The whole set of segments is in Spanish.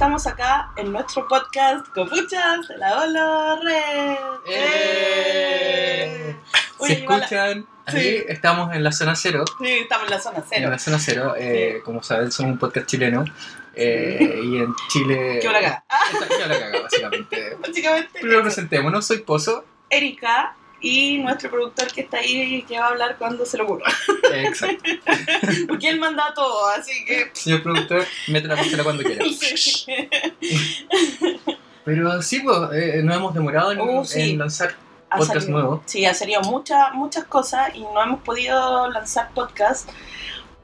estamos acá en nuestro podcast Copuchas de la Dolores. ¡Eh! Uy, Si igual- escuchan, Sí. estamos en la zona cero. Sí, estamos en la zona En cero. la zona cero, eh, como saben, somos un podcast chileno. eh, y en Chile. ¿Qué hora caga? ¿Qué hora caga, básicamente? básicamente, Primero presentémonos, soy Pozo. Erika y nuestro productor que está ahí que va a hablar cuando se le ocurra. Exacto. Porque él manda todo, así que. Señor productor, mete la pistola cuando quiera. Sí. Pero sí, pues, eh, nos hemos demorado en, Uh, sí. en lanzar Ha podcast salido- nuevo. Sí, ha salido muchas muchas cosas y no hemos podido lanzar podcast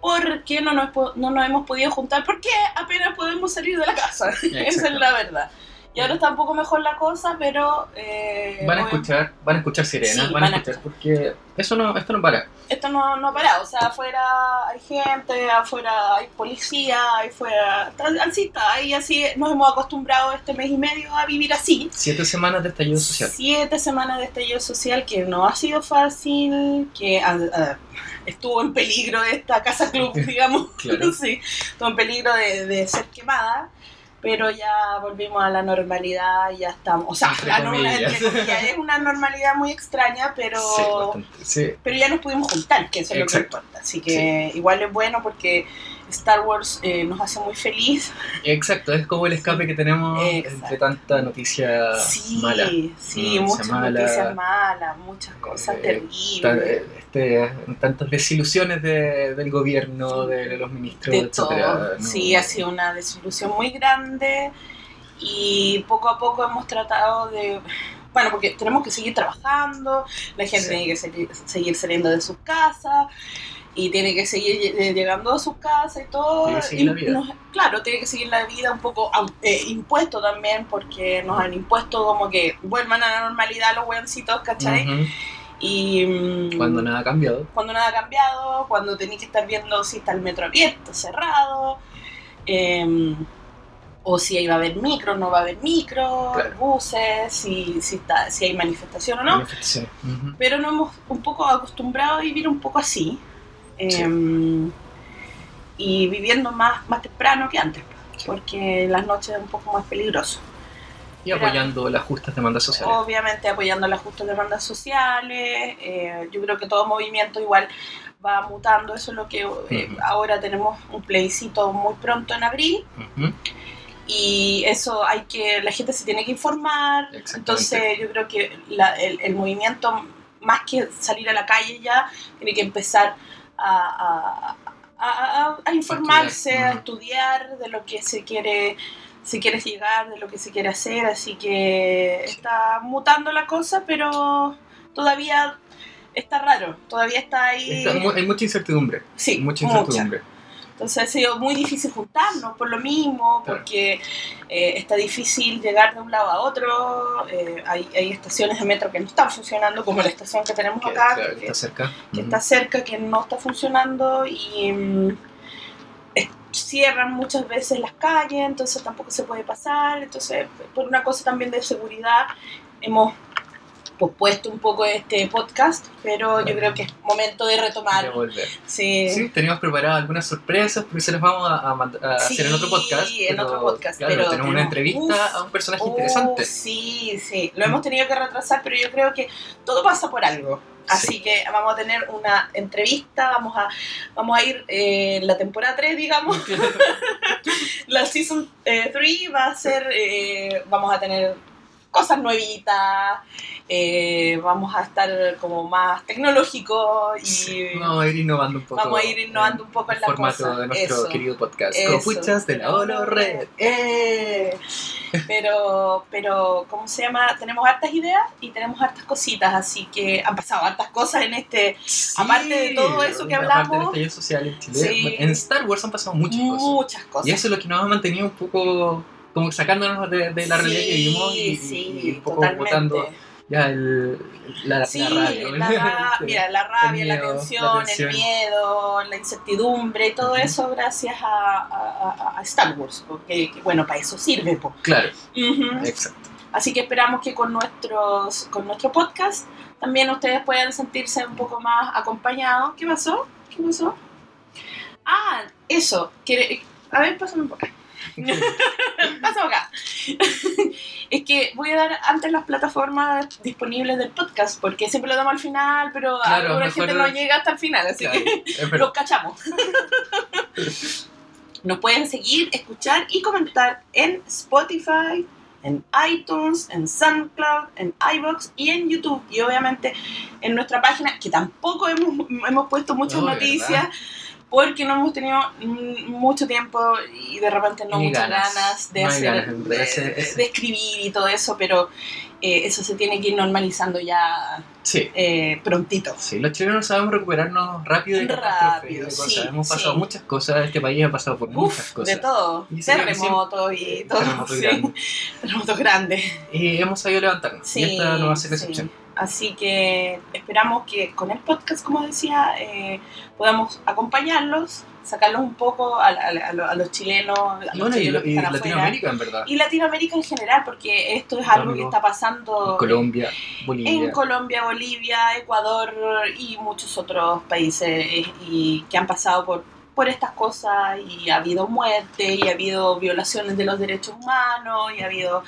porque no nos, no nos hemos podido juntar porque apenas podemos salir de la casa. Esa es la verdad. Y ahora está un poco mejor la cosa, pero... eh, Van a obvio- escuchar, van a escuchar sirenas, Sí, van a van a escuchar, porque eso no, esto no para. Esto no, no ha parado, o sea, afuera hay gente, afuera hay policía, afuera... Así está, y así nos hemos acostumbrado este mes y medio a vivir así. Siete semanas de estallido social. Siete semanas de estallido social que no ha sido fácil, que estuvo en peligro esta casa club, digamos. Claro. sí, estuvo en peligro de, de ser quemada, pero ya volvimos a la normalidad y ya estamos. O sea, la norma- comillas. entre comillas, es una normalidad muy extraña, pero, Sí, bastante. Sí, pero ya nos pudimos juntar, que eso es lo que importa. Así que igual es bueno porque Star Wars eh, nos hace muy feliz. exacto, es como el escape que tenemos Exacto. entre tanta noticia Sí, mala. sí, Noticia muchas mala. noticias malas, muchas cosas Eh, terribles. Ta- eh, este, tantas desilusiones de- del gobierno, de los ministros, de etcétera. todo. ¿no? Sí, ha sido una desilusión muy grande y poco a poco hemos tratado de... Bueno, porque tenemos que seguir trabajando, la gente Sí. tiene que seguir, seguir saliendo de sus casas y tiene que seguir lle- llegando a sus casas y todo. Tiene que seguir Y la vida. nos- claro, tiene que seguir la vida un poco eh, impuesto también porque nos han impuesto como que vuelvan a la normalidad los hueoncitos, ¿cachai? Y... mm, Cuando nada ha cambiado. cuando nada ha cambiado, cuando tenéis que estar viendo si está el metro abierto, cerrado, eh, o si ahí va a haber micro, no va a haber micro, Claro. buses, si, si, está, si hay manifestación o no. Manifestaciones. Ujú. Pero nos hemos un poco acostumbrado a vivir un poco así. Eh, Sí. Y viviendo más, más temprano que antes, porque las noches es un poco más peligroso. Y apoyando las justas demandas sociales. Obviamente apoyando las justas demandas sociales. eh, yo creo que todo movimiento igual va mutando. Eso es lo que eh, ahora tenemos un plebiscito muy pronto en abril. Y eso hay que, la gente se tiene que informar. Entonces yo creo que la- el, el movimiento, más que salir a la calle ya, tiene que empezar a, informarse, estudiar. a estudiar de lo que se quiere se quiere llegar, de lo que se quiere hacer, así que está mutando la cosa, pero todavía está raro, todavía está ahí. Está hay mucha incertidumbre. sí, mucha mucha. Entonces ha sido muy difícil juntarnos por lo mismo, porque eh, está difícil llegar de un lado a otro. eh, hay, hay estaciones de metro que no están funcionando, como la estación que tenemos Que, acá, claro, que, está cerca. que está cerca, que no está funcionando y mm, es- cierran muchas veces las calles, entonces tampoco se puede pasar. Entonces, por una cosa también de seguridad, hemos pospuesto un poco este podcast, pero yo creo que es momento de retomar. De volver. Sí. Sí, teníamos preparadas algunas sorpresas, pero se las vamos a, a a hacer en otro podcast. Sí, en otro podcast, Claro, pero tenemos una tenemos- entrevista uf, a un personaje Oh, interesante. Sí, sí, lo hemos tenido que retrasar, pero yo creo que todo pasa por algo. Así Sí. que vamos a tener una entrevista, vamos a, vamos a ir eh, en la temporada 3, digamos, la season 3 va a ser, eh, vamos a tener cosas nuevitas, eh, vamos a estar como más tecnológicos y Sí, Vamos a ir innovando un poco. Vamos a ir innovando un poco en la formato cosa. de nuestro Eso. querido podcast. Eso. Copuchas de la Olo Red. ¡Eh! Pero, pero, ¿cómo se llama? Tenemos hartas ideas y tenemos hartas cositas, así que han pasado hartas cosas en este. Aparte de todo eso que hablamos, del estallido social en Chile, sí. en Star Wars han pasado muchas cosas. muchas cosas. Y eso es lo que nos ha mantenido un poco como sacándonos de, de la realidad que vivimos y, sí, y un poco totalmente. botando ya el, la, Sí, la rabia. la ra- mira, la rabia, El la, miedo, la tensión, el miedo, la incertidumbre, todo eso gracias a, a- a- Star Wars, porque que, bueno, para eso sirve. po. Claro, exacto. Así que esperamos que con, nuestros, con nuestro podcast también ustedes puedan sentirse un poco más acompañados. ¿Qué pasó? ¿Qué pasó? Ah, eso. quiere- A ver, pásame por acá. Pasamos acá. es que voy a dar antes las plataformas disponibles del podcast, porque siempre lo damos al final, pero Claro, alguna gente no llega hasta el final, así Claro, que los cachamos. Nos pueden seguir, escuchar y comentar en Spotify, en iTunes, en SoundCloud, en iBox y en YouTube. Y obviamente en nuestra página, que tampoco hemos, hemos puesto muchas No, noticias. ¿verdad? Porque no hemos tenido mm, mucho tiempo y de repente no Ni muchas ganas. ganas, de No hacer, ganas, de, de escribir y todo eso, pero eh, eso se tiene que ir normalizando ya Sí. eh, prontito. Sí, los chilenos sabemos recuperarnos rápido y Rápido, sí, Hemos pasado sí. muchas cosas, este país ha pasado por muchas cosas. de todo. Y Terremotos y todo. Terremotos grandes. Terremotos grandes. Y hemos sabido levantarnos. Y esta no va a ser la excepción. Así que esperamos que con el podcast, como decía, eh, podamos acompañarlos, sacarlos un poco a, a- a lo- a los chilenos, a los Y bueno, y, chilenos y afuera. Latinoamérica, en verdad. Y Latinoamérica en general, porque esto es algo que está pasando Colombia, Bolivia. en Colombia, Bolivia, Ecuador y muchos otros países eh, y que han pasado por, por estas cosas y ha habido muerte y ha habido violaciones de los derechos humanos y ha habido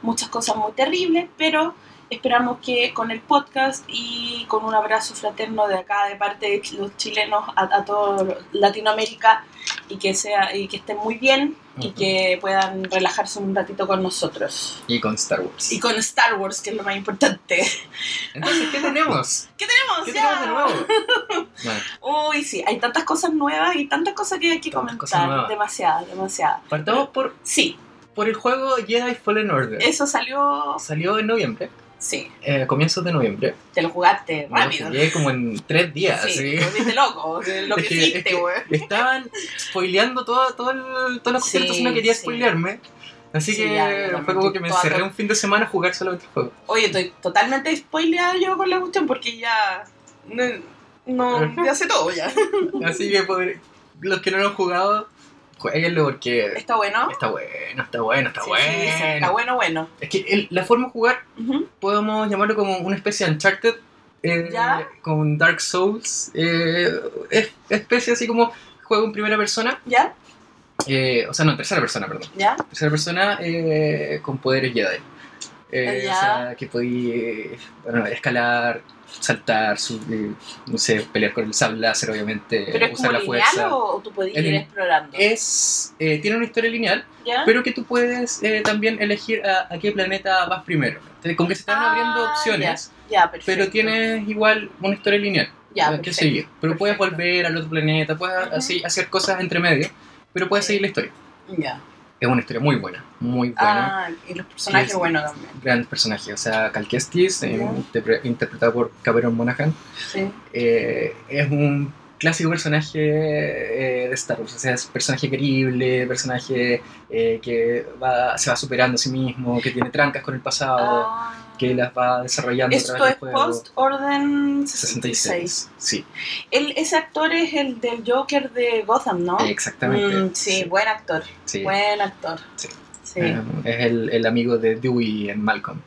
muchas cosas muy terribles, pero esperamos que con el podcast y con un abrazo fraterno de acá de parte de los chilenos a, a toda Latinoamérica y que sea y que estén muy bien y que puedan relajarse un ratito con nosotros. Y con Star Wars. Y con Star Wars, que es lo más importante. Entonces, ¿qué tenemos? ¿Qué tenemos? ¿Qué ya? tenemos de nuevo? Bueno, Uy, sí, hay tantas cosas nuevas y tantas cosas que hay que Tantas comentar. Demasiadas, demasiadas. partamos por, Sí, por el juego Jedi Fallen Order. eso salió. Salió en noviembre, Sí, eh, comienzos de noviembre. te lo jugaste Me lo rápido. jugué como en tres días. Sí, te volviste loco. Lo que Es que- hiciste, es que güey. Estaban spoileando todo, todo el, todas las Sí, cosas y no quería sí. spoilearme. Así Sí, que ya, fue como que me encerré un fin de semana a jugar solamente el juego. Oye, estoy totalmente spoileada yo con la cuestión porque ya. No, no ya sé todo ya. Así que poder- los que no lo han jugado, jueguenlo porque Está bueno. está bueno, está bueno, está Sí, bueno. sí, sí, está bueno, bueno. Es que el- la forma de jugar podemos llamarlo como una especie de Uncharted. eh, Ya. Con Dark Souls. eh, es especie así como juego en primera persona. ¿Ya? eh, o sea, no, en tercera persona, perdón. ¿Ya? tercera persona con poderes Jedi. Ya. o sea, que podía bueno, escalar, saltar, subir, no sé, pelear con el sable láser, obviamente, ¿Pero es usar como la lineal fuerza. o, tú puedes El- ir explorando? Es, eh, tiene una historia lineal, ¿Ya? pero que tú puedes eh, también elegir a, a qué planeta vas primero. Como que se están Ah, abriendo opciones, Ya, perfecto. pero tienes igual una historia lineal Ya, eh, que perfecto. seguir. Pero puedes volver al otro planeta, puedes así, hacer cosas entre medio, pero puedes seguir la historia. Ya. Es una historia muy buena, muy buena. Ah, y los personajes buenos también. gran personaje. O sea, Cal Kestis, eh, interpre- interpretado por Cameron Monaghan, Sí. eh, es un clásico personaje eh, de Star Wars. O sea, es personaje querible, personaje eh, que va, se va superando a sí mismo, que tiene trancas con el pasado, Ah. Que las va desarrollando Esto es post Orden 66. 66. Sí, Él, ese actor es el del Joker de Gotham, ¿no? exactamente. Mm, sí, buen actor. sí. Buen actor. Sí. Sí. Eh, es el, el amigo de Dewey en Malcolm.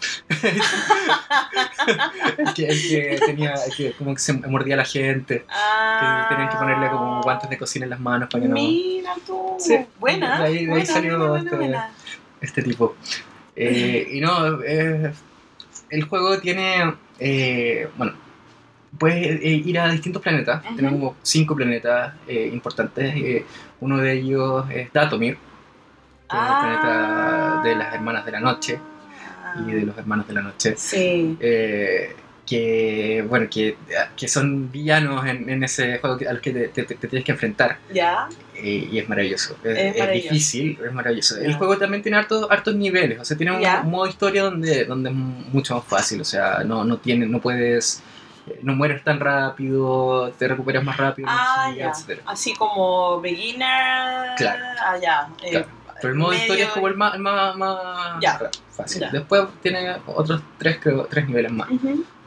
el, que, el que tenía, el que como que se mordía a la gente. que ah, tenían que ponerle como guantes de cocina en las manos para que no Mira tú. Sí. Buena. De ahí- de ahí salió buena, este- buena. este tipo Eh, y no eh, el juego tiene eh, bueno puedes eh, ir a distintos planetas tenemos como cinco planetas eh, importantes eh, uno de ellos es Datomir que es el Ah. planeta de las hermanas de la noche y de los hermanos de la noche Sí. eh, que bueno que, que son villanos en, en ese juego a los que te, te- te tienes que enfrentar Ya. Eh, y es maravilloso. Es, Es es maravilloso. difícil, es maravilloso. El juego también tiene hartos, hartos niveles, o sea, tiene un, Ya. un modo historia donde, donde es mucho más fácil, o sea, no, no, tiene, no puedes, no mueres tan rápido, te recuperas más rápido, Ah, ya. Así como beginner. Claro. Ah, ya. Eh, Claro. Pero el modo medio- historia es como el más, el más, más Ya. fácil. Ya. Después tiene otros tres, creo, tres niveles más.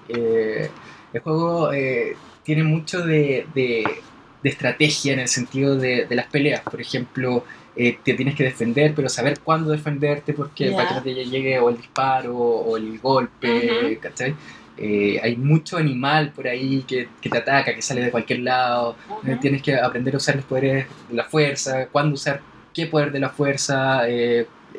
Eh, el juego eh, tiene mucho de, de- de estrategia en el sentido de, de las peleas. Por ejemplo, eh, te tienes que defender, pero saber cuándo defenderte porque Ya. para que no te llegue o el disparo o el golpe. ¿cachai? Eh, hay mucho animal por ahí que, que te ataca, que sale de cualquier lado. Eh, tienes que aprender a usar los poderes de la fuerza, cuándo usar qué poder de la fuerza,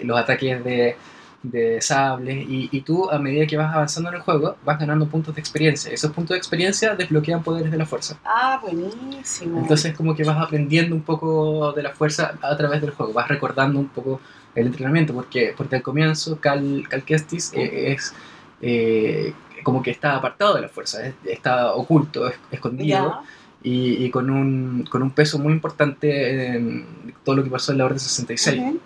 los ataques de, de sables, y, y tú a medida que vas avanzando en el juego vas ganando puntos de experiencia. Esos puntos de experiencia desbloquean poderes de la fuerza. Ah, buenísimo. Entonces como que vas aprendiendo un poco de la fuerza a través del juego, vas recordando un poco el entrenamiento, porque, porque al comienzo Cal, Cal Kestis eh, es eh, como que está apartado de la fuerza, es- está oculto, es- escondido y, y con, un, con un peso muy importante en todo lo que pasó en la Orden 66. Ujú.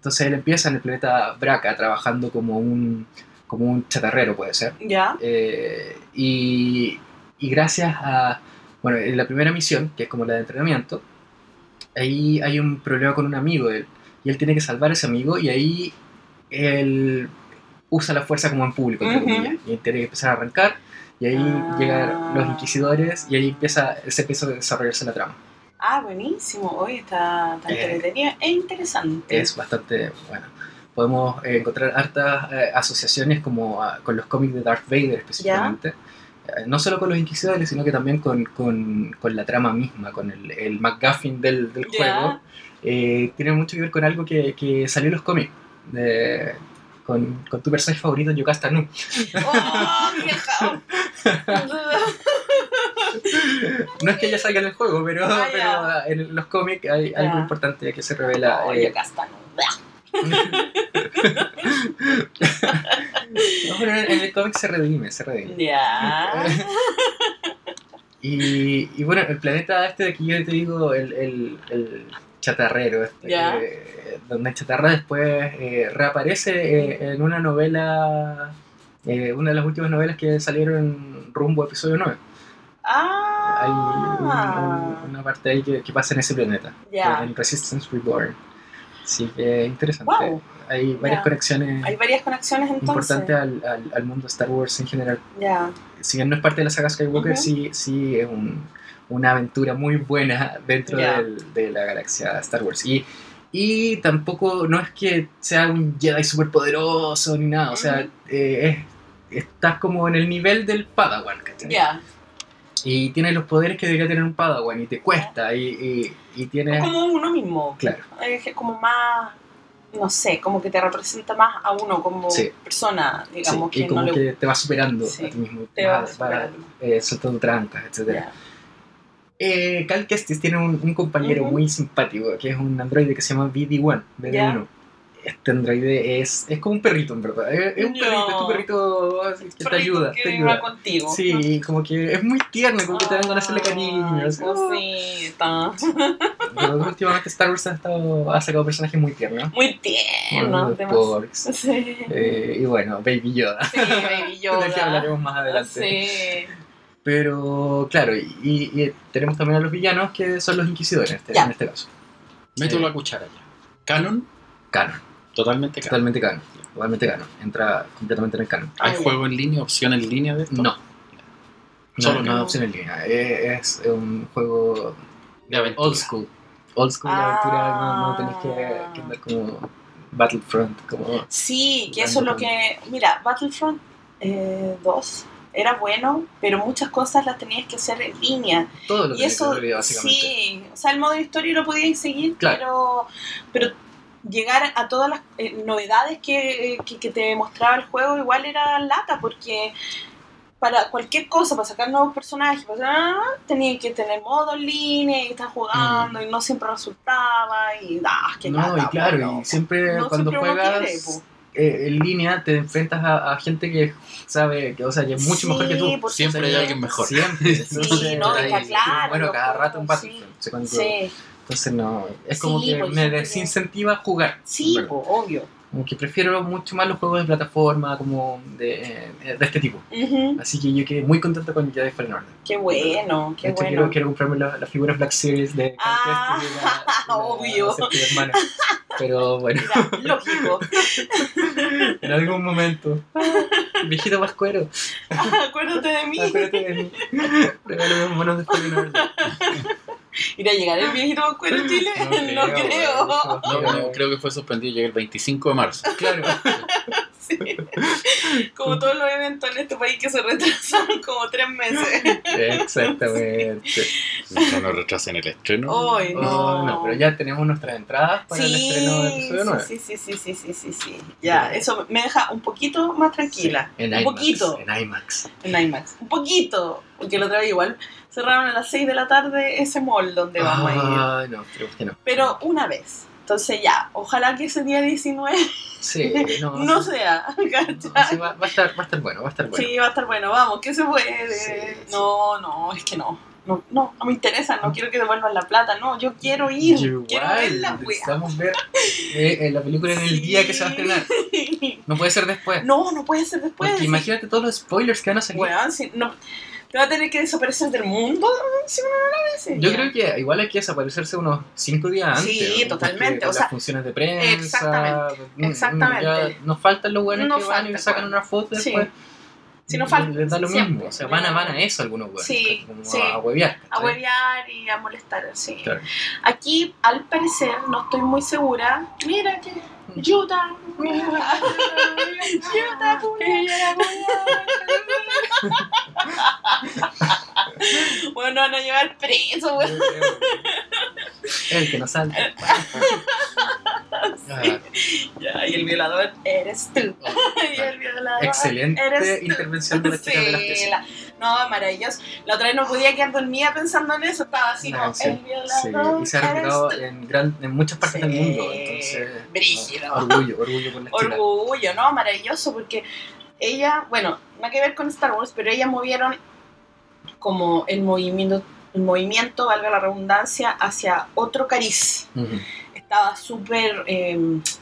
Entonces él empieza en el planeta Braca trabajando como un, como un chatarrero, puede ser. Ya. Eh, y, y gracias a, bueno, en la primera misión, que es como la de entrenamiento, ahí hay un problema con un amigo de él. Y él tiene que salvar a ese amigo y ahí él usa la fuerza como en público, entre comillas. Y él tiene que empezar a arrancar y ahí Ah. llegan los inquisidores y ahí empieza, se empieza a desarrollarse la trama. Ah, buenísimo. Hoy está, está Eh, entretenida e interesante. Es bastante bueno. Podemos eh, encontrar hartas eh, asociaciones como ah, con los cómics de Darth Vader específicamente. Eh, no solo con los inquisidores, sino que también con, con- con la trama misma, con el, el MacGuffin del, del juego. Tiene mucho que ver con algo que, que salió en los cómics. de- con, con tu personaje favorito, Yocasta Nu. ¡Oh, vieja! No es que ella salga en el juego, pero, Ah, pero en los cómics hay algo importante que se revela. Oh, eh, Castano. no, pero en en el cómic se redime, se redime. Ya. Y, y bueno, el planeta este de aquí yo te digo, el, el, el chatarrero, este, que- donde el chatarra después eh, reaparece eh, en una novela, eh, una de las últimas novelas que salieron rumbo a episodio 9. Hay Ah. un- una parte ahí que, que pasa en ese planeta, Ya. en Resistance Reborn. Así que interesante. Wow. Hay varias conexiones Hay varias conexiones entonces. importantes al, al, al mundo Star Wars en general. Ya. si bien no es parte de la saga Skywalker, Ujú. sí, sí es un- una aventura muy buena dentro del- de la galaxia Star Wars. Y, y tampoco, no es que sea un Jedi súper poderoso ni nada, o sea, eh, es- estás como en el nivel del Padawan, ¿cachai? Ya. Y tienes los poderes que debería tener un Padawan y te cuesta, y, y, y tienes... Como uno mismo. Claro. Es como más, no sé, como que te representa más a uno como Sí. persona, sí, digamos, y que como no le que te va superando Sí, a ti mismo, te va vas- vas, superando. eh, soltando trancas, etcétera. Ya. Eh, Cal Kestis tiene un, un compañero muy simpático, que es un androide que se llama BD1, BD1. Este androide es, es como un perrito, en verdad. Es, es un No. perrito, es tu perrito así que te ayuda, que te va ayuda. contigo. Sí, como que es muy tierno, como que te dan ganas de hacerle cariño. así, Ay, "Oh". cosita. Pero últimamente Star Wars ha, estado, ha sacado personajes muy tiernos. Muy tierno. Los demasiado. Porks. Sí. Eh, y bueno, Baby Yoda. Sí, Baby Yoda. Del que hablaremos más adelante. Sí. Pero claro, y, y- y tenemos también a los villanos que son los inquisidores en este, en este caso. Meto Eh. la cuchara ya. Canon, Canon. Totalmente canon. Totalmente canon. Totalmente canon. Entra completamente en el canon. ¿Hay Ah, juego en línea, opción en línea de esto? No. No, Solo no que- es opción en línea. Es, es un juego De aventura. old school. Old school de Ah. aventura. No, no tenés que, que andar como Battlefront. Como... Sí, que eso es lo que. Mira, Battlefront eh, 2 era bueno, pero muchas cosas las tenías que hacer en línea. Todo lo Y que eso, te básicamente. sí, o sea, el modo historia lo podías seguir, Claro. pero, pero llegar a todas las eh, novedades que, que, que te mostraba el juego igual era lata, porque para cualquier cosa, para sacar nuevos personajes, para, tenía que tener modo en línea y estar jugando y no siempre resultaba y ah, qué Mm. No, lata, y claro, bueno. y siempre No cuando siempre juegas quiere, po. eh, en línea te enfrentas a, a gente que sabe, que, o sea, que es mucho Sí, mejor que tú. Siempre hay alguien mejor. Siempre. Sí, Entonces, no, está claro, Bueno, cada los rato en juegos, Battlefront. o sea, cuando- Sí, Entonces no, es como Sí, que me desincentiva a jugar. sí, obvio. Como que prefiero mucho más los juegos de plataforma, como de, eh, de este tipo. Así que yo quedé muy contento con Jedi Fallen Order. Qué bueno, qué hecho, bueno. quiero, quiero comprarme la, la figura Black Series de Ah, y la- obvio. la. Pero bueno, Mira, lógico. en algún momento. Viejito Pascuero, Acuérdate de mí. acuérdate de mí. Regálame monos de Fallen Order. ¿Irá a llegar el viejito Pascuero en Chile? No No creo. No, creo que fue suspendido, llega el 25 de marzo. Claro. Sí. Como todos los eventos en este país que se retrasaron como tres meses. Exactamente. No retrasen el estreno. Hoy Oh, no. no, pero ya tenemos nuestras entradas para el estreno del episodio 9. Sí, sí, sí, sí, sí, sí, sí. Ya, eso me deja un poquito más tranquila. En un IMAX. poquito. En IMAX. En IMAX. Un poquito. Porque la otra vez igual cerraron a las 6 de la tarde ese mall donde vamos a ir. No, creo que no. Pero una vez. Entonces ya, ojalá que ese día 19 Sí, no. no sí, sea, no, sí, va, va a estar, va a estar bueno, va a estar bueno. Sí, va a estar bueno, vamos, que se puede. Sí, sí. No, no, es que no. No, no, no me interesa, no quiero que devuelvan la plata, no, yo quiero ir, Yo quiero ver la igual, wea. necesitamos ver eh, eh, la película en el día que se va a estrenar. No puede ser después. No, no puede ser después. Porque imagínate todos los spoilers que van a salir. Weón, si no, te va a tener que desaparecer del mundo si uno no la ve. sí. Yo creo que igual hay que desaparecerse unos 5 días antes. Sí, totalmente, o las sea, funciones de prensa. exactamente, mm, exactamente. ya nos faltan los buenos No que van y sacan una foto Sí. después. Si no falta, Les da lo siempre. mismo. O sea, van a, van a eso algunos buenos. Sí, como sí. a huevear. A ¿cachai? huevear y a molestar, sí. Claro. Aquí, al parecer, no estoy muy segura. Mira que Utah. Utah, Bueno, van a llevar preso, weón. El que no salta. Ah, Ya, y el violador eres tú. y el violador Excelente eres tú. intervención de las chicas de las Sí, la- No, maravilloso. La otra vez no podía quedar dormida pensando en eso. Estaba así como, Ah, sí, el sí, violador y se ha tú. en, gran, en muchas partes del Sí, mundo. Entonces, no, orgullo, orgullo por chicas. Orgullo, ¿no? Maravilloso, porque ella, bueno, nada que ver con Star Wars, pero ellas movieron como el movimiento, el movimiento, valga la redundancia, hacia otro cariz. Ujú. Estaba súper, eh,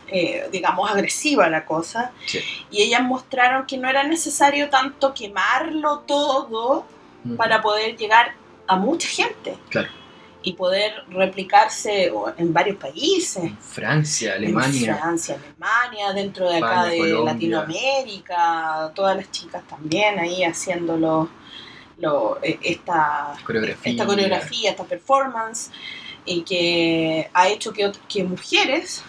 eh, digamos, agresiva la cosa. Sí. Y ellas mostraron que no era necesario tanto quemarlo todo para poder llegar a mucha gente. Claro. Y poder replicarse en varios países. En Francia, En Alemania. Francia, Alemania, dentro de acá España, de Colombia. Latinoamérica, todas las chicas también ahí haciendo lo, lo- eh, esta, Coreografía. esta coreografía, esta performance, y que ha hecho que, que mujeres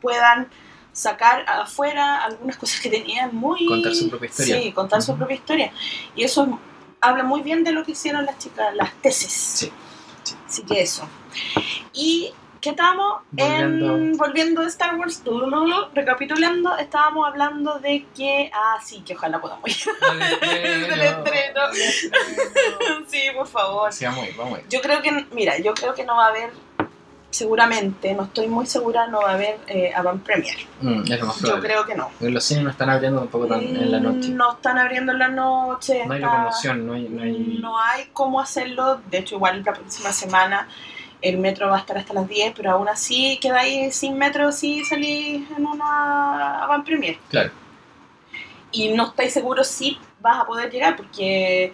puedan sacar afuera algunas cosas que tenían muy... Contar su propia historia. Sí, contar su propia historia. Y eso habla muy bien de lo que hicieron las chicas, las tesis. Sí, sí. Así que eso. Y ¿qué estábamos? En, Volviendo. volviendo de Star Wars, tulululu, recapitulando, estábamos hablando de que, ah, sí, que ojalá podamos ir. Del estreno. sí, por favor. Sí, vamos a ir, vamos a ir. Yo creo que, mira, yo creo que no va a haber, seguramente, no estoy muy segura, no va a haber eh, avant premier. Mm, es lo más Yo creo que no. Porque Los cines no están abriendo tampoco tan en la noche. No están abriendo en la noche. No hay está- locomoción, no hay. No hay... no hay cómo hacerlo. De hecho, igual la próxima semana el metro va a estar hasta las 10, pero aún así queda ahí sin metro si salís en una avant premier. Claro. Y no estáis seguros si vas a poder llegar porque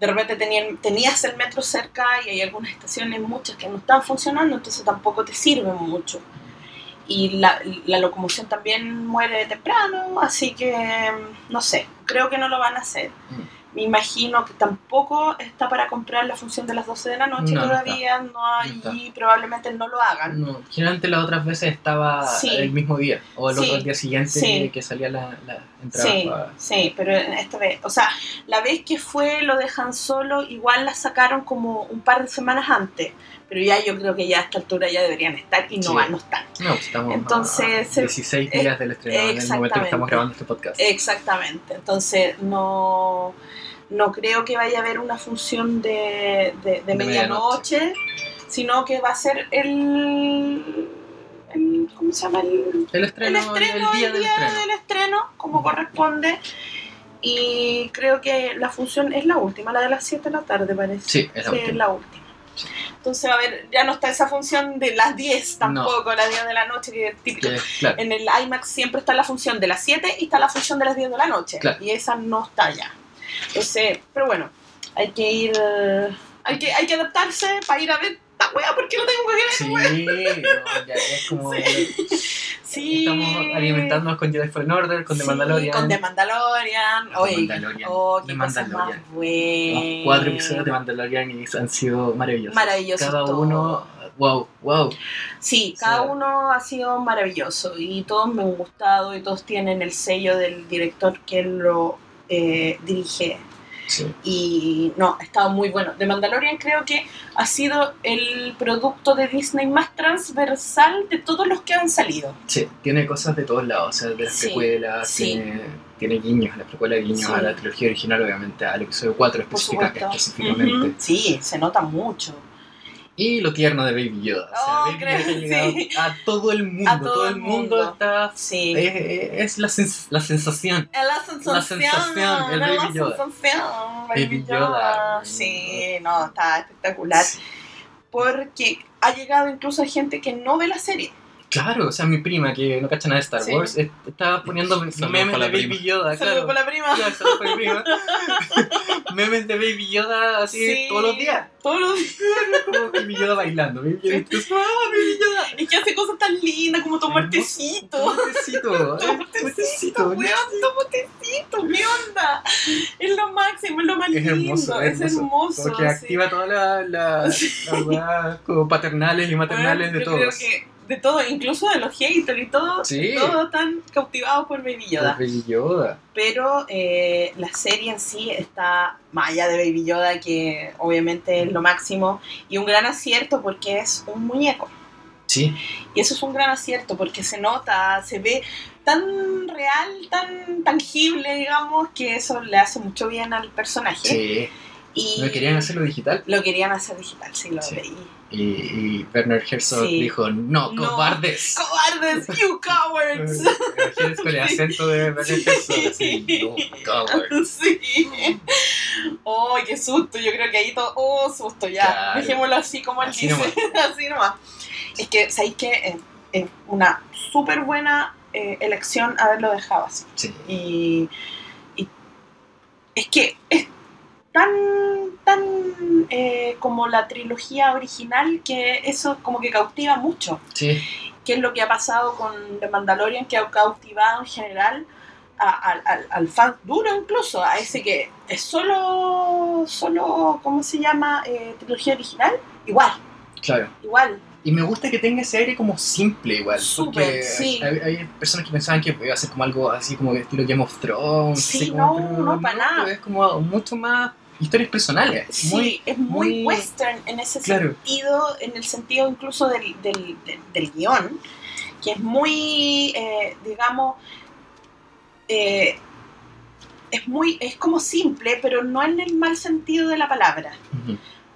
de repente tenían- tenías el metro cerca y hay algunas estaciones, muchas que no están funcionando, entonces tampoco te sirven mucho. Y la, la locomoción también muere temprano, así que no sé, creo que no lo van a hacer. Mm. Me imagino que tampoco está para comprar la función de las 12 de la noche No, no todavía, no, hay No y probablemente no lo hagan. No, generalmente las otras veces estaba Sí. el mismo día o el Sí. otro día siguiente Sí. que salía la, la entrada. Sí, para- sí, pero esta vez, o sea, la vez que fue lo dejan solo, igual la sacaron como un par de semanas antes, pero ya yo creo que ya a esta altura ya deberían estar y no van, no están. No, pues estamos Entonces, a se- 16 días del estreno en el momento que estamos grabando este podcast. Exactamente, entonces no, no creo que vaya a haber una función de, de, de De medianoche, sino que va a ser el, el ¿cómo se llama? El, el el estreno, estreno, el día del estreno. del estreno, como corresponde. Y creo que la función es la última, la de las 7 de la tarde parece. Sí, es la Sí, última. la última. Entonces, a ver, ya no está esa función de las 10 tampoco, las 10 de la noche, que es típico. Claro, En el IMAX siempre está la función de las 7 y está la función de las 10 de la noche. Claro. Y esa no está ya. Entonces, pero bueno, hay que ir. eh, Hay que, hay que adaptarse para ir a ver esta wea porque no tengo que ver. sí, no, ya es como Sí. estamos alimentándonos con Jedi Fallen Order, con The Sí, Mandalorian. Con The Mandalorian. The Oye, Mandalorian. oh, The qué más Mandalorian. buenas. Los cuatro episodios de Mandalorian y han sido maravillosos. Maravillosos Cada todos. uno, wow, wow. Sí, cada uno ha sido maravilloso y todos me han gustado y todos tienen el sello del director que lo eh, dirige. Sí. Y no, ha estado muy bueno. The Mandalorian creo que ha sido el producto de Disney más transversal de todos los que han salido. Sí, tiene cosas de todos lados, o sea, de las Sí, precuelas, sí. Tiene, tiene guiños, la precuela guiños Sí. a la trilogía original, obviamente, al episodio 4 Por específica- supuesto. específicamente. Sí, se nota mucho. Y lo tierno de Baby Yoda. O sea, Oh, Baby Yoda ha llegado sí. a todo el mundo. A todo, todo el mundo, mundo. está. Sí. Es, es la, sens- la sensación. Es la sensación. La sensación, el Baby la Yoda. sensación, Baby Baby Yoda. Yoda. Sí, no, está espectacular. Porque ha llegado incluso a gente que no ve la serie. Claro, o sea, mi prima que no cacha nada de Star Sí. Wars eh, estaba poniendo memes de para la Baby prima. Yoda. Saludos Claro. por la prima. Claro, saludos para mi prima. memes de Baby Yoda así Sí, todos los días. Todos los días. Como Baby Yoda bailando. Baby Yoda. ¡Ah, Baby Yoda! Es que hace cosas tan lindas como tomar tecito. Tomatecito. Toma tecito, weón, toma tecito, ¿qué onda? Es lo máximo, es lo más Es lindo, hermoso, es es hermoso. Porque sí. activa todas las la, las weas como paternales y maternales Bueno, de yo creo todos. que de todo, incluso de los haters y todo, Sí. todos están cautivados por Baby Yoda. Por Baby Yoda. Pero eh, la serie en sí está más allá de Baby Yoda, que obviamente es lo máximo, y un gran acierto porque es un muñeco. Sí, Y eso es un gran acierto porque se nota, se ve tan real, tan tangible, digamos, que eso le hace mucho bien al personaje. sí. Y No querían hacerlo digital. lo querían hacer digital, sí, lo Sí. leí. Y, y Werner Herzog Sí. dijo, no, No. ¡cobardes! ¡Cobardes! ¡You cowards! Con el acento de Werner Herzog, así, no, cowards. Sí. ¡Ay, qué susto! Yo creo que ahí todo. ¡Oh, susto! Ya. Claro. Dejémoslo así como él Así dice. nomás. así nomás. Es que, ¿sabéis que Es, es una súper buena eh, elección haberlo dejado así. Sí, Y, y es que es tan, tan eh, como la trilogía original que eso como que cautiva mucho. sí, ¿Qué es lo que ha pasado con The Mandalorian? Que ha cautivado en general a- al- al, al fan duro incluso, a ese que es solo, solo ¿cómo se llama? Eh, trilogía original. Igual, claro. igual. Y me gusta que tenga ese aire como simple igual. Súper, porque sí. hay, hay personas que pensaban que iba a ser como algo así como de estilo Game of Thrones. Sí, como, no, no, para nada. Es como mucho más historias personales. Sí, Muy, es muy, muy- western en ese Claro. sentido, en el sentido incluso del, del, del, del guion, que es muy, eh, digamos, eh, es muy, es como simple, pero no en el mal sentido de la palabra,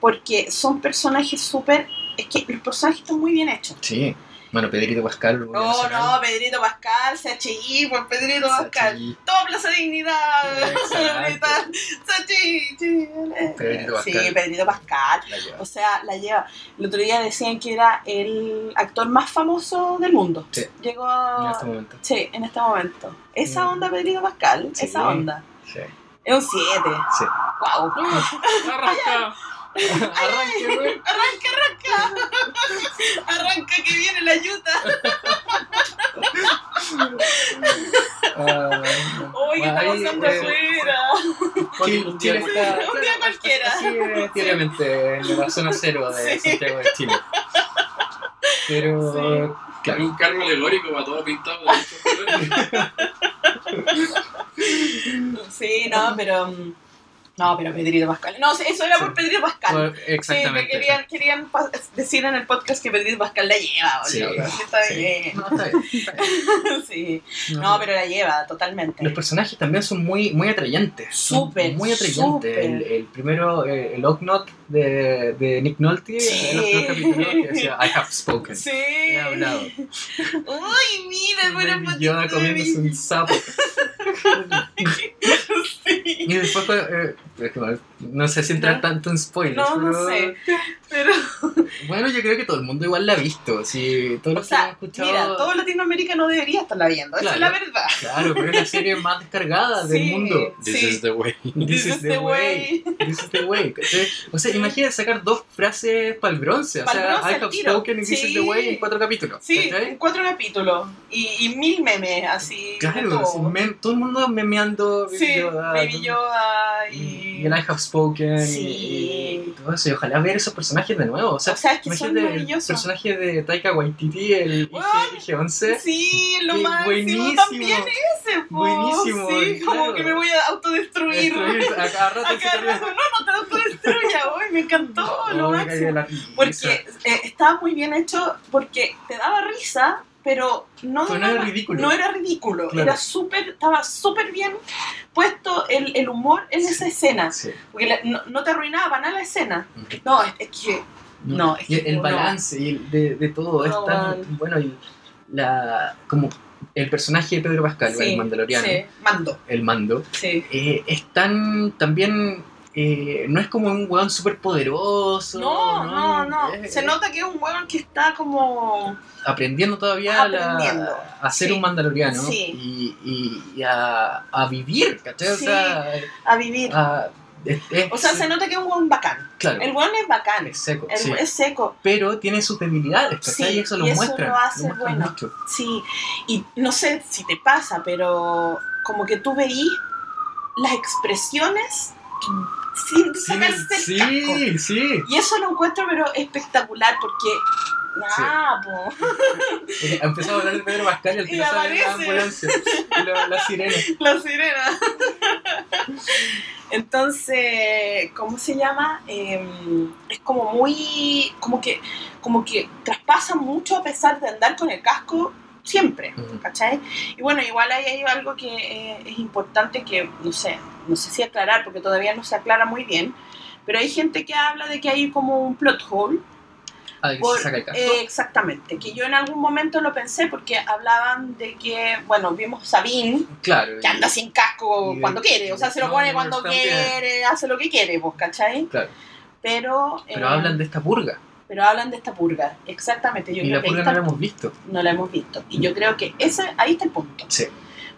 porque son personajes súper, es que los personajes están muy bien hechos. Sí. Bueno, Pedrito Pascal. Nacional, no, Pedrito Pascal, CHI, pues Pedrito Pascal. Todo Plaza Dignidad. Sí, Pedrito Sí, Pascal. Pedrito Pascal. O sea, la lleva. El otro día decían que era el actor más famoso del mundo. Sí. Llegó En a... este momento. Sí, en este momento. Esa Mm. onda, Pedrito Pascal, Sí. esa onda. Sí. Es un 7. Sí. Wow. Arranca. Arranque, güey. Arranca, arranca. arranca que viene la yuta. Ah, Uy, ¿qué está ahí, pasando eh, afuera? Un día cualquiera. Así es, diariamente en la zona cero de Sí. Santiago de Chile. Pero, Sí. claro. Un carro alegórico para todo pintado de. Sí, no, pero. mm, No, pero Pedrito Pascal. No, eso era por. Pedrito Pascal. Por- Sí, me Exactamente. querían, querían decir en el podcast que Pedrito Pascal la lleva, Sí, boludo. Sí, está sí. bien. No, está bien. Sí. No, pero la lleva totalmente. Los personajes también son muy, muy atrayentes. Súper, Muy atrayentes. El, el primero, eh, el Ognot de, de Nick Nolte, Sí. en los primeros capítulos, que decía I have spoken. Sí. He hablado. Uy, mira, buena Yoda comiéndose un sapo. Sí. Y no- no sé si entrar No. tanto en spoilers. No, no pero- sé. Pero, Bueno, yo creo que todo el mundo igual la ha visto. Sí, todos o los que han sea, escuchado. mira, todo Latinoamérica no debería estarla viendo. Esa es la Claro. verdad. Claro, pero es la serie más descargada del Sí. mundo. This Sí. is the way. This, is the way. This is the way. O sea, imagínate sacar dos frases para el bronce. O sea, bronce I have tiro. spoken and this is the Sí. way en cuatro capítulos. Sí, en cuatro capítulos. Y, y mil memes, así. Claro, todo. así, mem- todo el mundo memeando Baby Sí, Yoda, Baby Yoda y, y... y el I have spoken. Sí. Y, todo eso, y ojalá ver esos personajes de nuevo. O sea, O sea, es que son imagínate el maravillosos. personaje de Taika Waititi, el Weón, IG, 11 Sí, lo buenísimo. también ese, po. Buenísimo, Sí, como que me voy a autodestruir. a cada rato A cada rato, no, no te autodestruya, hoy me encantó, lo máximo. Porque eh, estaba muy bien hecho porque te daba risa, pero no, Pero no era ridículo. no era ridículo. Claro. Era súper, estaba súper bien puesto el, el humor en esa escena. Sí. Porque la- no, no te arruinaba nada la escena. No, es, es que No, es que el balance y el de, de todo es tan bueno y la como el personaje de Pedro Pascal, sí, el mandaloriano, sí, mando. el mando, Sí. eh, es tan también eh, no es como un weón súper poderoso. No, no, no. Es- Se nota que es un hueón que está como. aprendiendo todavía la- Aprendiendo, a ser sí. un mandaloriano Sí. y, y- y a, a vivir, ¿cachai? O Sí. sea, a vivir. a- es- es- o sea, se nota que es un hueón bacán. claro, El hueón es bacán. es seco, El- sí. Es seco. pero tiene sus debilidades, ¿cachai? Sí, y eso lo y eso muestra. lo hace bueno. mucho. Sí. Y no sé si te pasa, pero como que tú veís las expresiones sin sacarse el Sí, casco. sí, sí. Y eso lo encuentro, pero espectacular, porque. Ah, po. Eh, Empezó a hablar de Pedro Pascal y el Y tiro sale de la ambulancia. Y la, la sirena. La sirena. Entonces, ¿cómo se llama? Eh, es como muy. como que. como que traspasa mucho a pesar de andar con el casco siempre. ¿Cachai? Y bueno, igual ahí hay algo que eh, es importante que, no sé, no sé si aclarar, porque todavía no se aclara muy bien, pero hay gente que habla de que hay como un plot hole. Ah, por- se saca eh, exactamente, que yo en algún momento lo pensé porque hablaban de que, bueno, vimos Sabine, claro. que anda sin casco y- cuando quiere, o sea, se lo pone no, cuando quiere, hace lo que quiere, pues, ¿cachai? Claro. Pero, Pero eh, hablan de esta purga. Pero hablan de esta purga, exactamente, yo Y creo la que purga no la hemos visto. no la hemos visto. Y yo creo que ese, ahí está el punto. Sí.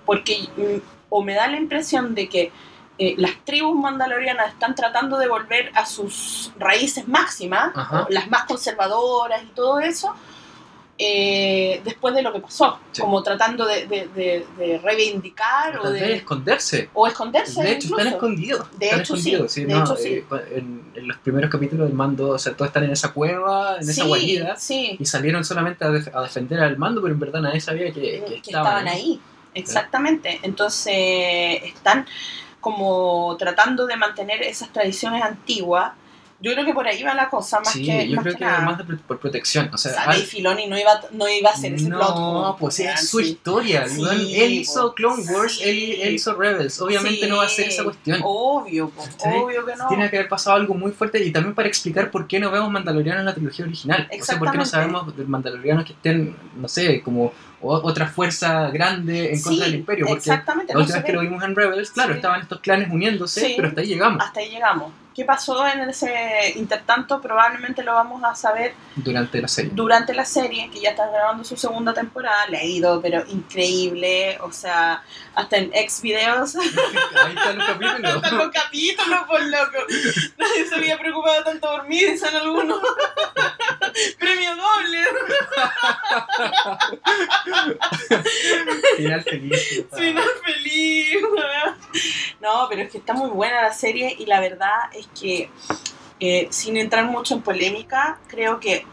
Porque mm, o me da la impresión de que eh, las tribus mandalorianas están tratando de volver a sus raíces máximas, Ajá. las más conservadoras y todo eso, eh, después de lo que pasó. Sí. Como tratando de, de- de- de reivindicar o, de, esconderse. o esconderse. De hecho, incluso. están escondidos. De están hecho, sí. escondidos, sí. De no, hecho, sí. eh, en, en los primeros capítulos del mando, o sea, todos están en esa cueva, en esa guarida. Y salieron solamente a, def- a defender al mando, pero en verdad nadie sabía que, que que estaban, estaban ahí. Exactamente. Entonces están como tratando de mantener esas tradiciones antiguas. Yo creo que por ahí va la cosa, más Sí, que, yo más creo que que nada. además de por protección. O sea, O sea, al- Dave Filoni no iba, no iba a hacer ese plot. No, pues es su historia. Sí, él hizo po, Clone Wars, él, él hizo Rebels. Obviamente no va a hacer esa cuestión. Obvio, po, ¿Cachai? obvio que no. Tiene que haber pasado algo muy fuerte y también para explicar por qué no vemos Mandalorianos en la trilogía original. O sea, por qué no sabemos de Mandalorianos que estén, no sé, como otra fuerza grande en contra del Imperio. Porque Exactamente, la última vez que lo vimos en Rebels, claro, estaban estos clanes uniéndose, pero hasta ahí llegamos Hasta ahí llegamos. ¿Qué pasó en ese intertanto? Probablemente lo vamos a saber durante la serie. durante la serie, que ya está grabando su segunda temporada, le ha ido, pero increíble, o sea, hasta en ex videos, ahí están los capítulos. están los capítulos, por loco, nadie se había preocupado tanto por mí, dicen algunos, premio doble, Final feliz. final feliz, no, pero es que está muy buena la serie y la verdad es que, eh, sin entrar mucho en polémica, creo que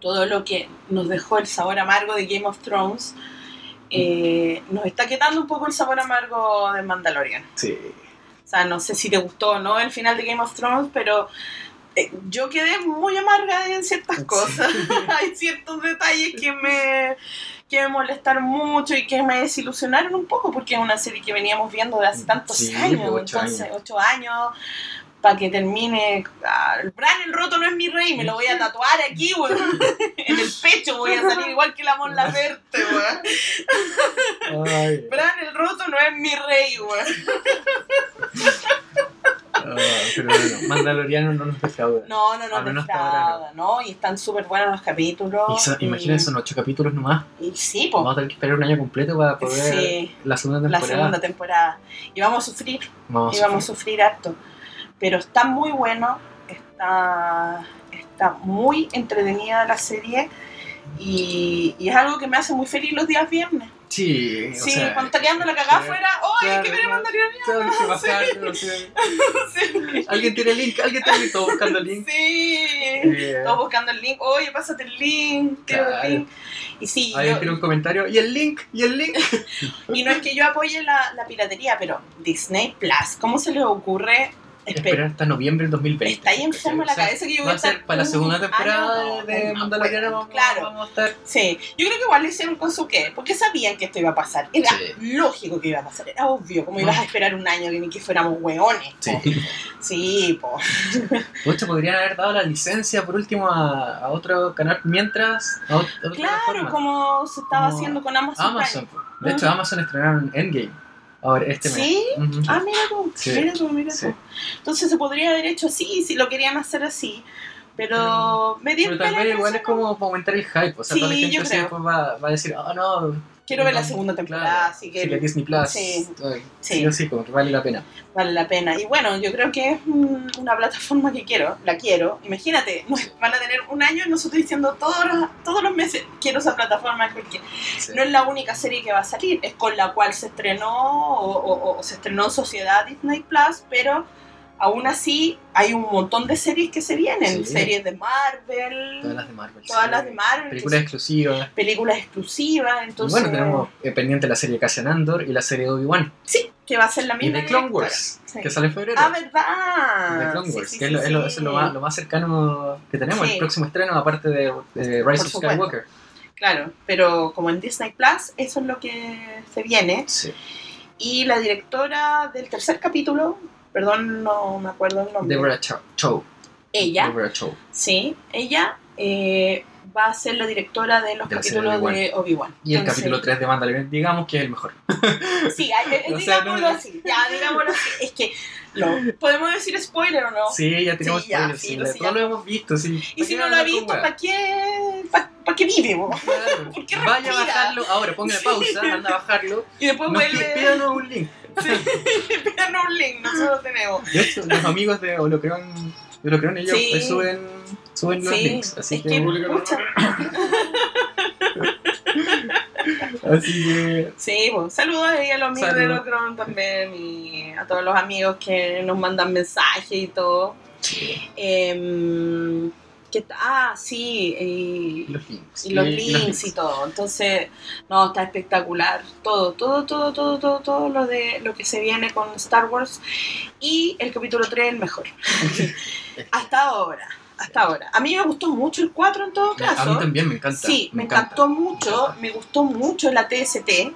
todo lo que nos dejó el sabor amargo de Game of Thrones eh, nos está quitando un poco el sabor amargo de Mandalorian. Sí. O sea, no sé si te gustó o no el final de Game of Thrones, pero eh, yo quedé muy amarga en ciertas Sí. cosas. Hay ciertos detalles que me, que me molestaron mucho y que me desilusionaron un poco, porque es una serie que veníamos viendo de hace tantos Sí, años. ocho entonces, años. ocho años. Para que termine. ah, Bran el roto no es mi rey, me lo voy a tatuar aquí, weón. en el pecho voy a salir igual que la Mon Laferte, weón. Bran el roto no es mi rey, weón. ah, pero bueno, Mandaloriano no nos defrauda. No, no, no, defrauda, ¿no? Y están súper buenos los capítulos. Y so- y- Imagínense, son ocho capítulos nomás. Y sí, po, Vamos a tener que esperar un año completo para poder Sí. la segunda la temporada. segunda temporada. Y vamos a sufrir, Vamos y a vamos a sufrir harto. Pero está muy bueno, está, está muy entretenida la serie y, y es algo que me hace muy feliz los días viernes. Sí, o Sí, sea, cuando está quedando la cagada claro, afuera, ¡ay, hay que ver el claro, sea, Sí. Alguien tiene el link, alguien tiene el link, todo buscando el link. Sí. Todos buscando el link. Oye, pásate el link. quiero el Claro. link. Y sí, Alguien tiene un comentario, y el link, y el link. y no es que yo apoye la, la piratería, pero Disney Plus, ¿cómo se les ocurre esperar? Hasta noviembre del 2020. Está ahí enfermo la cabeza que yo voy a estar para la un segunda temporada de no, Mandaloriano. Vamos, claro. vamos a estar. Sí, yo creo que igual lo hicieron con su qué, porque sabían que esto iba a pasar. Era lógico que iba a pasar, era obvio. Como ibas a esperar un año que ni que fuéramos hueones. Sí. Sí, po. Hecho, podrían haber dado la licencia por último a, otro canal mientras. Claro, como se estaba haciendo con Amazon. Amazon. De hecho, Amazon estrenaron Endgame. Ahora, este mes. ¿Sí? Ah, mira tú, Sí. mira tú, mira Sí. tú. Entonces se podría haber hecho así, si lo querían hacer así. Pero me dio Pero tal vez igual es como para aumentar el hype. O sea, toda la gente yo creo. va, va a decir, oh no. Quiero ver la segunda temporada, así que sí, que Disney Plus. Sí. Sí. Sí que vale la pena. vale la pena. Y bueno, yo creo que es un- una plataforma que quiero, la quiero. Imagínate, van a tener un año y nosotros diciendo todos los, todos los meses, quiero esa plataforma porque Sí. no es la única serie que va a salir, es con la cual se estrenó o, o- o se estrenó en Sociedad Disney Plus, pero aún así hay un montón de series que se vienen, Sí. series de Marvel, Todas las de Marvel. todas sí. las de Marvel, Películas exclusivas. películas exclusivas, Y entonces bueno, tenemos eh, pendiente la serie Cassian Andor y la serie de Obi-Wan. sí, que va a ser la Y misma de Clone. Wars, Sí. que sale en febrero. Ah, ¿verdad? de Clone Wars, que es, lo, es lo- sí. eso es lo más, lo más cercano que tenemos, el próximo estreno, aparte de, de Rise of supuesto. Skywalker. Claro, pero como en Disney Plus, eso es lo que se viene. Sí. Y la directora del tercer capítulo, perdón, no me acuerdo el nombre. Deborah Chow. Ella, Deborah Chow. sí, ella eh, va a ser la directora de los De capítulos de de Obi-Wan. Y el Entonces, capítulo 3 de Mandalorian, digamos que es el mejor. Sí, eh, O sea, digámoslo no- así, ya, digámoslo así. Es que, lo, ¿podemos decir spoiler o no? Sí, ya tenemos Sí, ya, spoilers, sí, sí, ya. lo hemos visto. Sí. Y si no lo ha visto, ¿para qué, pa, pa' qué vive? Claro. ¿Por qué Vaya a bajarlo ahora, ponga Sí. pausa, anda a bajarlo. Y después Nos vuelve. pídanos un link. Sí, pídanos un link, nosotros tenemos. De hecho, los amigos de Holocron, de Holocron ellos Sí. pues, suben, suben los Sí, links. Así es que, que, así que Sí, pues, saludos ahí a los amigos de Saludos. Locron también y a todos los amigos que nos mandan mensajes y todo. Em, ¿qué ta- ah, sí, y, los links. y los Y- links y todo. Entonces, no, está espectacular. Todo, todo, todo, todo, todo, todo lo de lo que se viene con Star Wars. Y el capítulo 3 el mejor. hasta ahora, hasta ahora. A mí me gustó mucho el 4 en todo A caso. mí también me encanta. Sí, me, encanta. encantó mucho, Me encanta. me gustó mucho la TST.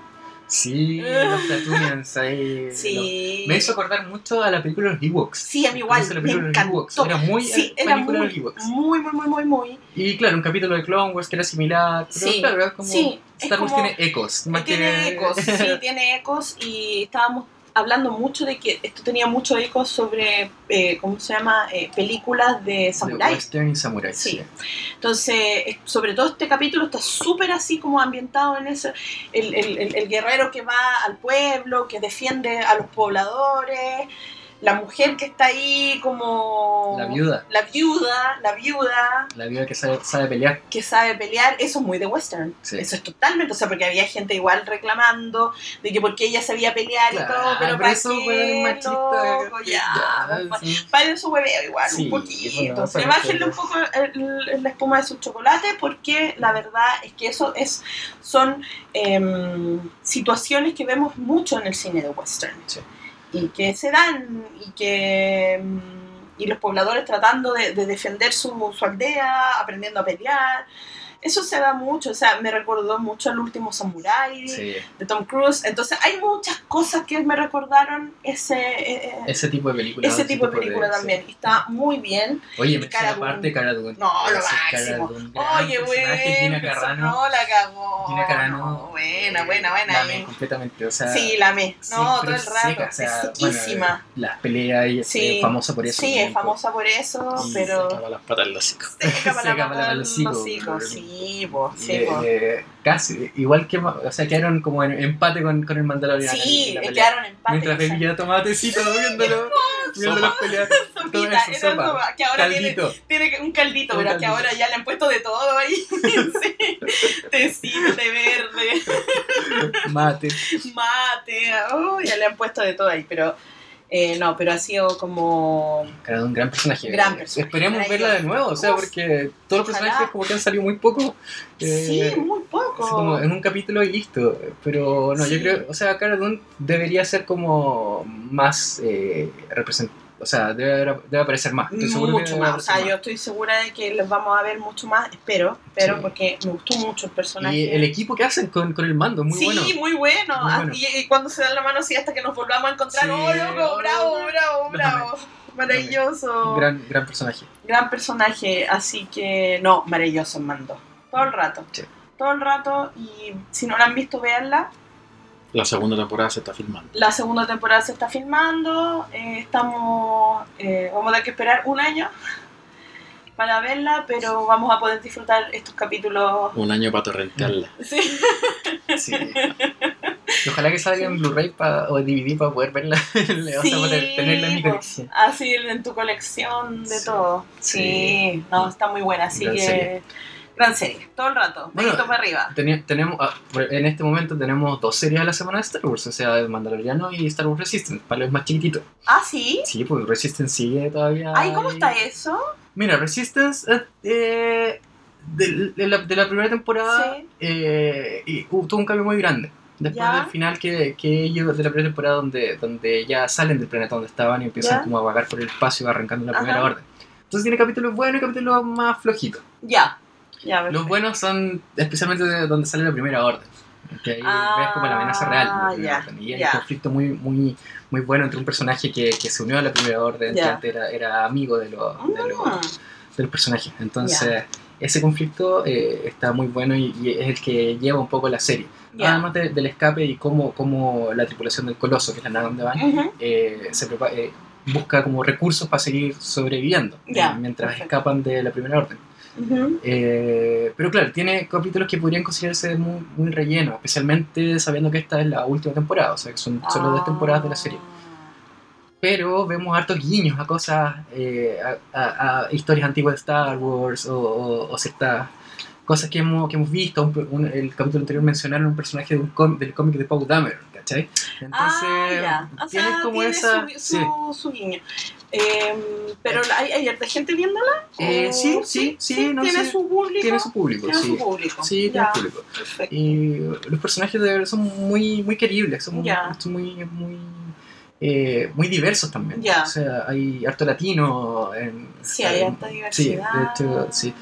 Sí, los Tatooians ahí. Sí. lo- Me hizo acordar mucho a la película de los Ewoks. Sí, a mí igual, ¿Conoces la me película de los encantó. Era muy Sí, la era película muy, de los Ewoks. muy, muy, muy, muy, muy. Y claro, un capítulo de Clone Wars que era similar. Pero Sí, claro, es como. sí, Star Wars tiene ecos. Más tiene que... ecos, sí, tiene ecos y estábamos hablando mucho de que esto tenía mucho ecos sobre, eh, ¿cómo se llama? Eh, películas de samuráis. Western y. Sí. Sí. Entonces, sobre todo este capítulo está súper así como ambientado en eso. El, el- el- el guerrero que va al pueblo, que defiende a los pobladores, la mujer que está ahí como... La viuda. La viuda, la viuda La viuda que sabe, sabe pelear. que sabe pelear, eso es muy de western. Sí. Eso es totalmente, o sea, porque había gente igual reclamando de que porque ella sabía pelear y todo, pero pero para eso, qué, machista, loco, ya, ya, sí. paren su hueveo igual, Sí, un poquito. bájenle un poco el- el- la espuma de su chocolate porque la verdad es que eso es son em, situaciones que vemos mucho en el cine de western. Sí. Y que se dan y que... em, y los pobladores tratando de, de defender su, su aldea, aprendiendo a pelear. Eso se da mucho, o sea, me recordó mucho al último Samurai Sí. de Tom Cruise. Entonces, hay muchas cosas que me recordaron ese, eh, eh, Ese tipo de película. ese tipo de película sí. también. Está muy bien. Oye, me Cara aparte. Cara Dune. No, lo máximo. Cara Dune, Oye, güey, Carrano. no la cagó. Gina Carano. No, buena, buena, buena. La amé completamente. O sea, sí, la amé. No, todo el rato. seca, o sea, es sequísima. bueno, las peleas y Sí. es famosa por eso. sí, es famosa por eso, pero. Se acaba las patas los hocico. Seca para Seca la para pata el del hocico, hocico. Sí, eh, casi, igual que, o sea, quedaron como en empate con, con el Mandalorian. Sí, en eh, quedaron empate. Mientras o sea, bebía tomatecito viéndolo. Viendo las peleas. todo Sopita, eso, era sopa. sopa, que ahora tiene, Caldito. tiene un caldito, Un pero que ahora ya le han puesto de todo ahí. sí. Tecito, té verde, Mate. mate, oh, ya le han puesto de todo ahí, pero eh, no, pero ha sido como... Claro, un gran personaje. Gran personaje, Esperemos verla de nuevo, o sea, porque todos los ojalá. personajes como que han salido muy poco. eh, sí, muy así poco. como en un capítulo y listo. Pero no, Sí. yo creo, o sea, Cara Dune debería ser como más eh, represent- O sea, debe, haber- debe aparecer más. Estoy seguro que mucho debe más, o sea, yo estoy segura de que los vamos a ver mucho más, espero, pero Sí. porque me gustó mucho el personaje. Y el equipo que hacen con, con el mando, muy sí, bueno. muy bueno. Muy bueno. Y, y cuando se dan la mano así hasta que nos volvamos a encontrar. Sí. ¡Oh, loco! ¡Bravo, bravo, bravo! Maravilloso. Gran, Gran, gran personaje. personaje, así que no, maravilloso mando. Todo el rato. Sí. Todo el rato. Y si no la han visto, véanla. La segunda temporada se está filmando. La segunda temporada se está filmando. eh, estamos. eh, vamos a tener que esperar un año para verla, pero vamos a poder disfrutar estos capítulos. Un año para torrentearla. Sí. Sí. Y ojalá que salga en Blu-ray o DVD para poder verla. o sea, Sí, para tenerla en mi colección. Así en tu colección de Sí, todo. Sí, sí. no, está muy buena, así Gran que. serie. Gran serie, todo el rato, Bueno, para arriba. Tenemos, ah, en este momento tenemos dos series a la semana de Star Wars, o sea, Mandaloriano y Star Wars Resistance, para los más chiquititos. Ah, sí. Sí, pues Resistance sigue todavía. Ay, ¿cómo está eso? Mira, Resistance eh, eh, de, de la, de la primera temporada Sí. eh, y hubo- tuvo un cambio muy grande. Después Ya. del final que, que ellos de la primera temporada donde, donde ya salen del planeta donde estaban y empiezan Ya. como a vagar por el espacio arrancando la Ajá. primera orden. Entonces tiene capítulos buenos y capítulos más flojitos. Ya. Ya, Los buenos son especialmente de donde sale la primera orden. Que ahí Ah, ves como la amenaza real. de la orden. Y hay ya. un conflicto muy, muy, muy bueno entre un personaje que, que se unió a la primera orden, que Ya. antes era, era amigo de los, de los, del personaje. Entonces, ese conflicto eh, está muy bueno y, y es el que lleva un poco la serie. Además de- del escape y cómo, cómo la tripulación del Coloso, que es la nave donde van, Ujú. eh, se prepa- eh, busca como recursos para seguir sobreviviendo eh, mientras perfecto. escapan de la primera orden. Ujú. Eh, pero claro, tiene capítulos que podrían considerarse muy, muy rellenos, especialmente sabiendo que esta es la última temporada, o sea que son solo dos temporadas de la serie. Pero vemos hartos guiños a cosas, eh, a, a- a historias antiguas de Star Wars o, o- o ciertas cosas que hemos, que hemos visto. Un- un- el capítulo anterior mencionaron un personaje de un com- del cómic de Poe Dameron, ¿cachai? Entonces, ah, ya. O sea, como tiene esa. su, sí. su, su guiño. Em, pero hay, hay harta gente viéndola. Eh, ¿O sí, sí, sí, no tiene sé. su público. Tiene su público, Tiene sí. su público. Sí, tiene Ya, público. Perfecto. Y los personajes de verdad son muy, muy queribles, son, Ya. muy, muy, eh, muy diversos también. Ya. O sea, hay harto latino. En, Sí, hay harta Sí, diversidad. de hecho, sí.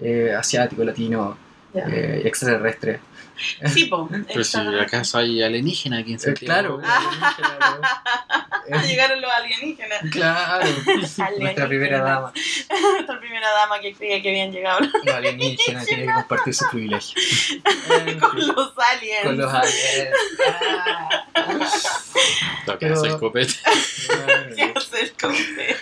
Eh, asiático, latino, eh, extraterrestre. Sí, po. Pero si acaso hay alienígena aquí en Santiago. claro, Ah, Eh, Llegaron los alienígenas. claro. Nuestra Alienígenas. primera dama. Nuestra primera dama que creía que habían llegado Los alienígenas tiene que compartir sus privilegios. En con los aliens. con los aliens. Toca Pero- hacer copete. ¿Qué hacer con él?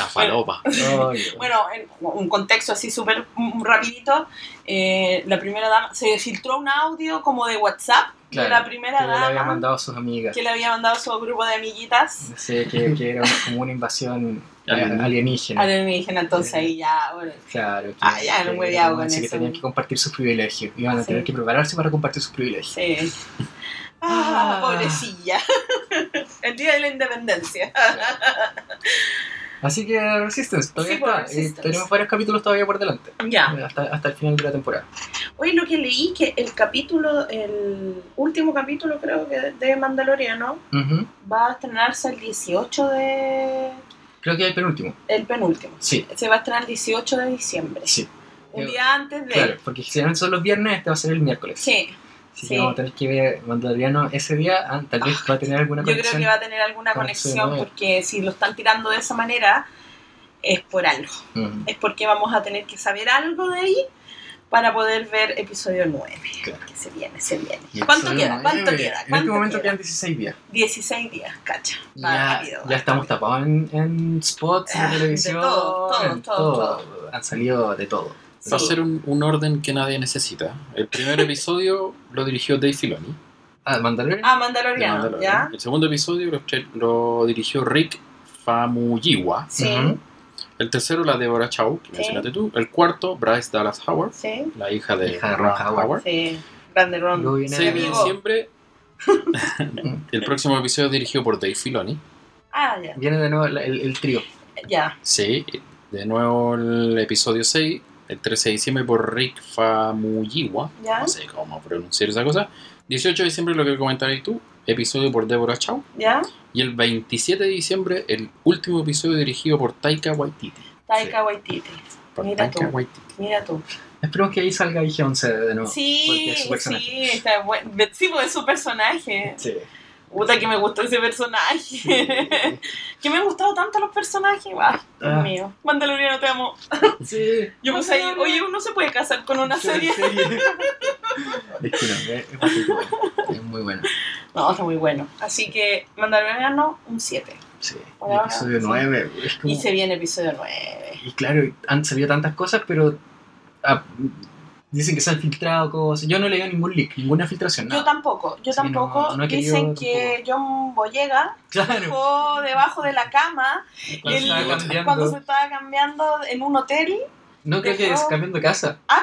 La falopa. Bueno, en un contexto así súper mm, rapidito, eh, la primera dama, se filtró un audio como de WhatsApp claro, de la primera que le había dama mandado a sus amigas. que le había mandado a su grupo de amiguitas Sí, que, que era como una invasión Alienígena. alienígena. entonces ahí ya, bueno, Claro, que, Ah, ya, no que, con así que eso. tenían que compartir sus privilegios. Iban a Sí. tener que prepararse para compartir sus privilegios. sí. Ah, Ah. pobrecilla. El día de la independencia. Así que Resistance, todavía Sí, pues, está. Eh, Resistance. tenemos varios capítulos todavía por delante. Ya. eh, Hasta, hasta el final de la temporada. Hoy lo que leí que el capítulo, el último capítulo creo que de Mandaloriano Ujú. va a estrenarse el 18 de... Creo que hay penúltimo. el penúltimo. Sí, Se va a estrenar el 18 de diciembre. sí. Un Eh, día antes de... Claro, porque si no son los viernes, este va a ser el miércoles. Sí, Así sí. que vamos a tener que ver Mandaloriano ese día. Ah, tal vez va a tener alguna yo creo conexión. que va a tener alguna Conexión, conexión porque si lo están tirando de esa manera es por algo. Ujú. Es porque vamos a tener que saber algo de ahí para poder ver episodio 9. Claro. Que se viene, se viene. ¿Cuánto queda? ¿Cuánto queda? En este ¿Cuánto momento queda? quedan 16 días. 16 días, cacha. Va Ya, rápido, ya estamos tapados en, en spots, Ah, en de televisión. todo, todo, en todo, Han salido de todo. Va a ser un, un orden que nadie necesita. El primer episodio lo dirigió Dave Filoni. Ah, Mandalorian. Ah, Mandalorian. ¿ya? El segundo episodio lo, lo dirigió Rick Famuyiwa. Sí. El tercero, la Deborah Chow, que Sí. mencionaste tú. El cuarto, Bryce Dallas Howard, sí, la hija de Hija de Ron Ron Howard. Howard. sí. Grande Ron. Luego viene 6 de diciembre. el próximo episodio dirigido por Dave Filoni. Ah, ya. Viene de nuevo la- el, el trío. Ya. Sí, de nuevo el episodio 6, el 13 de diciembre por Rick Famuyiwa. Ya. No sé cómo pronunciar esa cosa. 18 de diciembre, lo que comentabas tú, episodio por Deborah Chow. Ya. Y el 27 de diciembre, el último episodio dirigido por Taika Waititi. Taika Waititi. Por Mira Taika tú. Waititi. Mira tú. Esperemos que ahí salga IG 11 de nuevo. Sí, porque es su personaje. sí, está bueno. Sí, pues es su personaje. Sí. Puta que me gustó ese personaje. que me han gustado tanto los personajes. Ah, Dios Ah. mío. Mandaloriano, te amo. Sí. Yo puse ahí, oye, uno se puede casar con una serie. Es que no, es, es bastante bueno. Es muy bueno. No, está muy bueno. Así que Mandaloriano, un 7. Sí. Ahora, episodio sí. 9. Es como... Y se viene episodio 9. Y claro, han salido tantas cosas, pero ah, dicen que se han filtrado cosas. Yo no he leído ningún leak, ninguna filtración. Yo Nada. tampoco, yo Sí, tampoco. no- no Dicen que John Boyega Claro. dejó debajo de la cama Cuando el- estaba cambiando. cuando se estaba cambiando en un hotel. No creo que dejó- es cambiando de casa. Ah,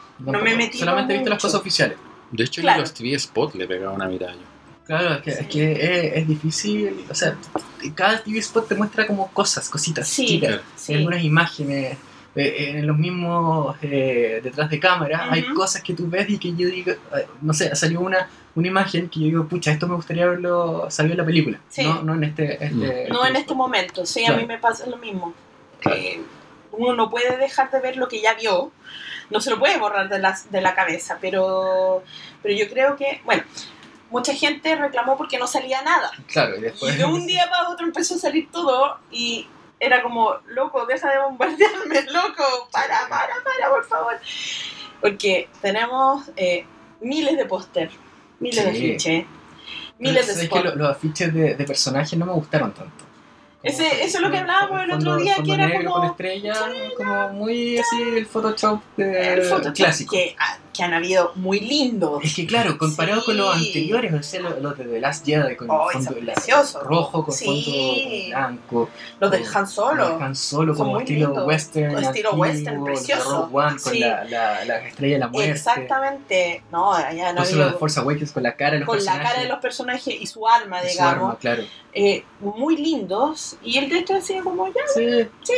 las mucho. cosas oficiales. De hecho, Claro. en los TV Spot le pegaba una mirada yo. Claro, es que, es, que es, es difícil. O sea, cada TV spot te muestra como cosas, cositas Sí, chicas. sí. Algunas imágenes. eh, en los mismos eh, detrás de cámara hay cosas que tú ves y que yo digo, eh, no sé, salió una, una imagen que yo digo, pucha, esto me gustaría verlo salió en la película, Sí. no, no en este, este No en este momento, sí, a mí me pasa lo mismo. Claro. Uno no puede dejar de ver lo que ya vio, no se lo puede borrar de la, de la cabeza, pero, pero yo creo que, bueno, mucha gente reclamó porque no salía nada. Claro, y después Y de un día para otro empezó a salir todo y era como, loco, deja de bombardearme, loco, para, para, para, por favor. Porque tenemos eh, miles de póster, miles de Sí. afiches, miles de ¿Sabes spots. que lo- los afiches de, de personajes no me gustaron tanto. Ese- eso es lo que hablábamos el otro día, que era negro como- con estrella, como muy así el Photoshop de- el Photoshop clásico. Que, que han habido muy lindos. Es que claro, comparado Sí. con los anteriores, o sea, los, de The Last Jedi con Oh, fondo la- preciosos. rojo, con Sí. fondo blanco, Los de con- Han Solo. los Han Solo como estilo lindos. western, Estilo antiguo, western, precioso. Rogue One con Sí. la, la, la estrella de la muerte, Exactamente. No, ya no había- los de Force Awakens con la cara de los con la personajes, cara de los personajes y su alma, y su digamos. arma, claro. Eh, muy lindos. Y el de este decía como ya, Sí, Sí,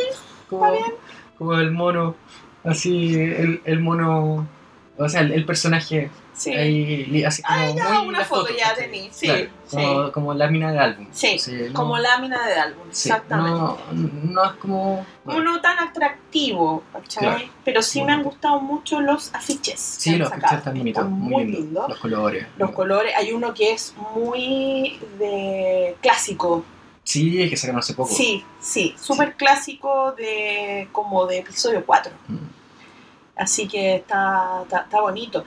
como, está bien. como el mono, así, el, el mono, o sea, el, el personaje sí. ahí, así como Ah, ya, muy una la foto ya de mí, sí, Claro, sí. como, como lámina de álbum. Sí, no- como lámina de álbum, exactamente. No, no es como... Como no tan atractivo. Claro. Pero sí me han gustado mucho los afiches. Sí, los afiches están bonitos, muy, lindos. lindos. Los colores. Los colores, hay uno que es muy de clásico. Sí, es que sacaron hace poco. Sí, sí, súper clásico de como de episodio 4. Mm. Así que está, está, está bonito.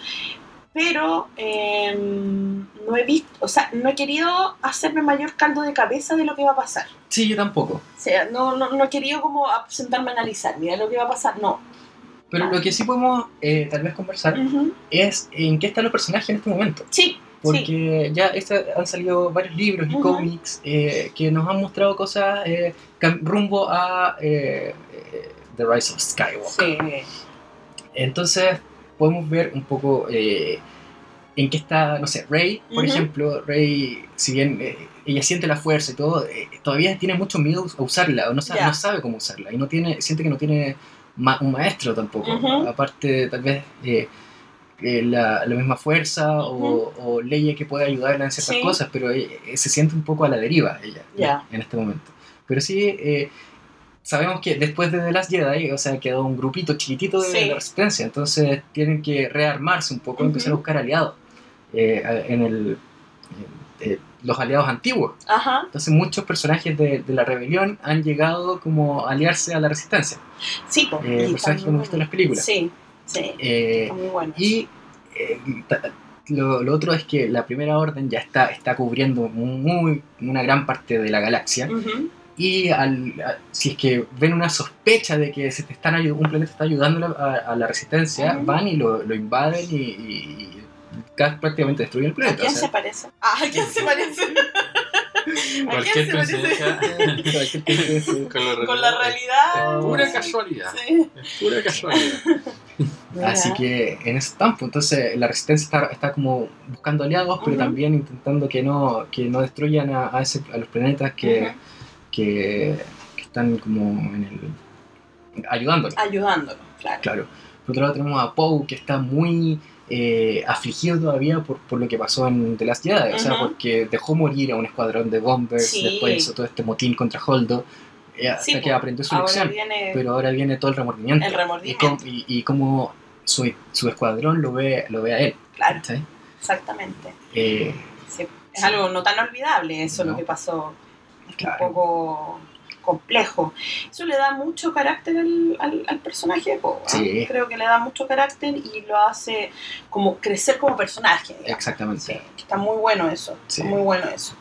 Pero eh, no he visto, o sea, no he querido hacerme mayor caldo de cabeza de lo que va a pasar. Sí, yo tampoco. O sea, no, no, no he querido como sentarme a analizar, mira lo que va a pasar, no. Pero lo que sí podemos eh, tal vez conversar es en qué están los personajes en este momento. Sí, Porque ya este- han salido varios libros y Ujú. cómics eh, que nos han mostrado cosas eh, rumbo a eh, The Rise of Skywalker. sí. Entonces podemos ver un poco eh, en qué está, no sé, Rey, por Ujú. ejemplo. Rey, si bien eh, ella siente la fuerza y todo, eh, todavía tiene mucho miedo a usarla, o no sabe, Ya. no sabe cómo usarla, y no tiene, siente que no tiene ma- un maestro tampoco. Ujú. Aparte, tal vez eh, eh, la, la misma fuerza Ujú. o, o Leia que puede ayudarla en ciertas Sí. cosas, pero eh, se siente un poco a la deriva ella Ya. en este momento. Pero sí, eh, sabemos que después de The Last Jedi, o sea, quedó un grupito chiquitito de, Sí. de resistencia, entonces tienen que rearmarse un poco y Ujú. empezar a buscar aliados eh, en el, eh, los aliados antiguos. Ajá. Entonces muchos personajes de, de la rebelión han llegado como a aliarse a la resistencia, Sí, po. eh, personajes que hemos visto en las películas. Sí, sí. Eh, muy bueno. y eh, lo, lo otro es que la primera orden ya está, está cubriendo muy, una gran parte de la galaxia. Y al, a- si es que ven una sospecha de que se te están un planeta está ayudando a, a la resistencia, van y lo, lo invaden y, y- y ca- prácticamente destruyen el ¿A planeta. quién o sea, se parece? Ah, ¿a quién se parece? ¿A quién se parece? con la Con la realidad. Pura casualidad. Sí. Pura casualidad. Así que en ese campo, entonces la resistencia está, está como buscando aliados, pero también intentando que no, que no destruyan a, a ese- a los planetas que. Que, que están como en el... ayudándolos. Ayudándolo, claro. Claro. Por otro lado tenemos a Poe, que está muy eh, afligido todavía por, por lo que pasó en The Last Jedi. O sea, porque dejó morir a un escuadrón de bombers, Sí. después hizo todo este motín contra Holdo, eh, hasta Sí, que po. aprendió su lección. viene Pero ahora viene todo el remordimiento. el Y, remordimiento. cómo- y, y cómo su, su escuadrón lo ve, lo ve a él. Claro, ¿cachai? exactamente. Eh, Sí. Es Sí. algo no tan olvidable eso No. lo que pasó. Claro. un poco complejo. Eso le da mucho carácter al, al, al personaje. ¿ah? Sí. Creo que le da mucho carácter y lo hace como crecer como personaje. digamos. exactamente. Sí, está muy bueno eso. Sí. Está muy bueno eso.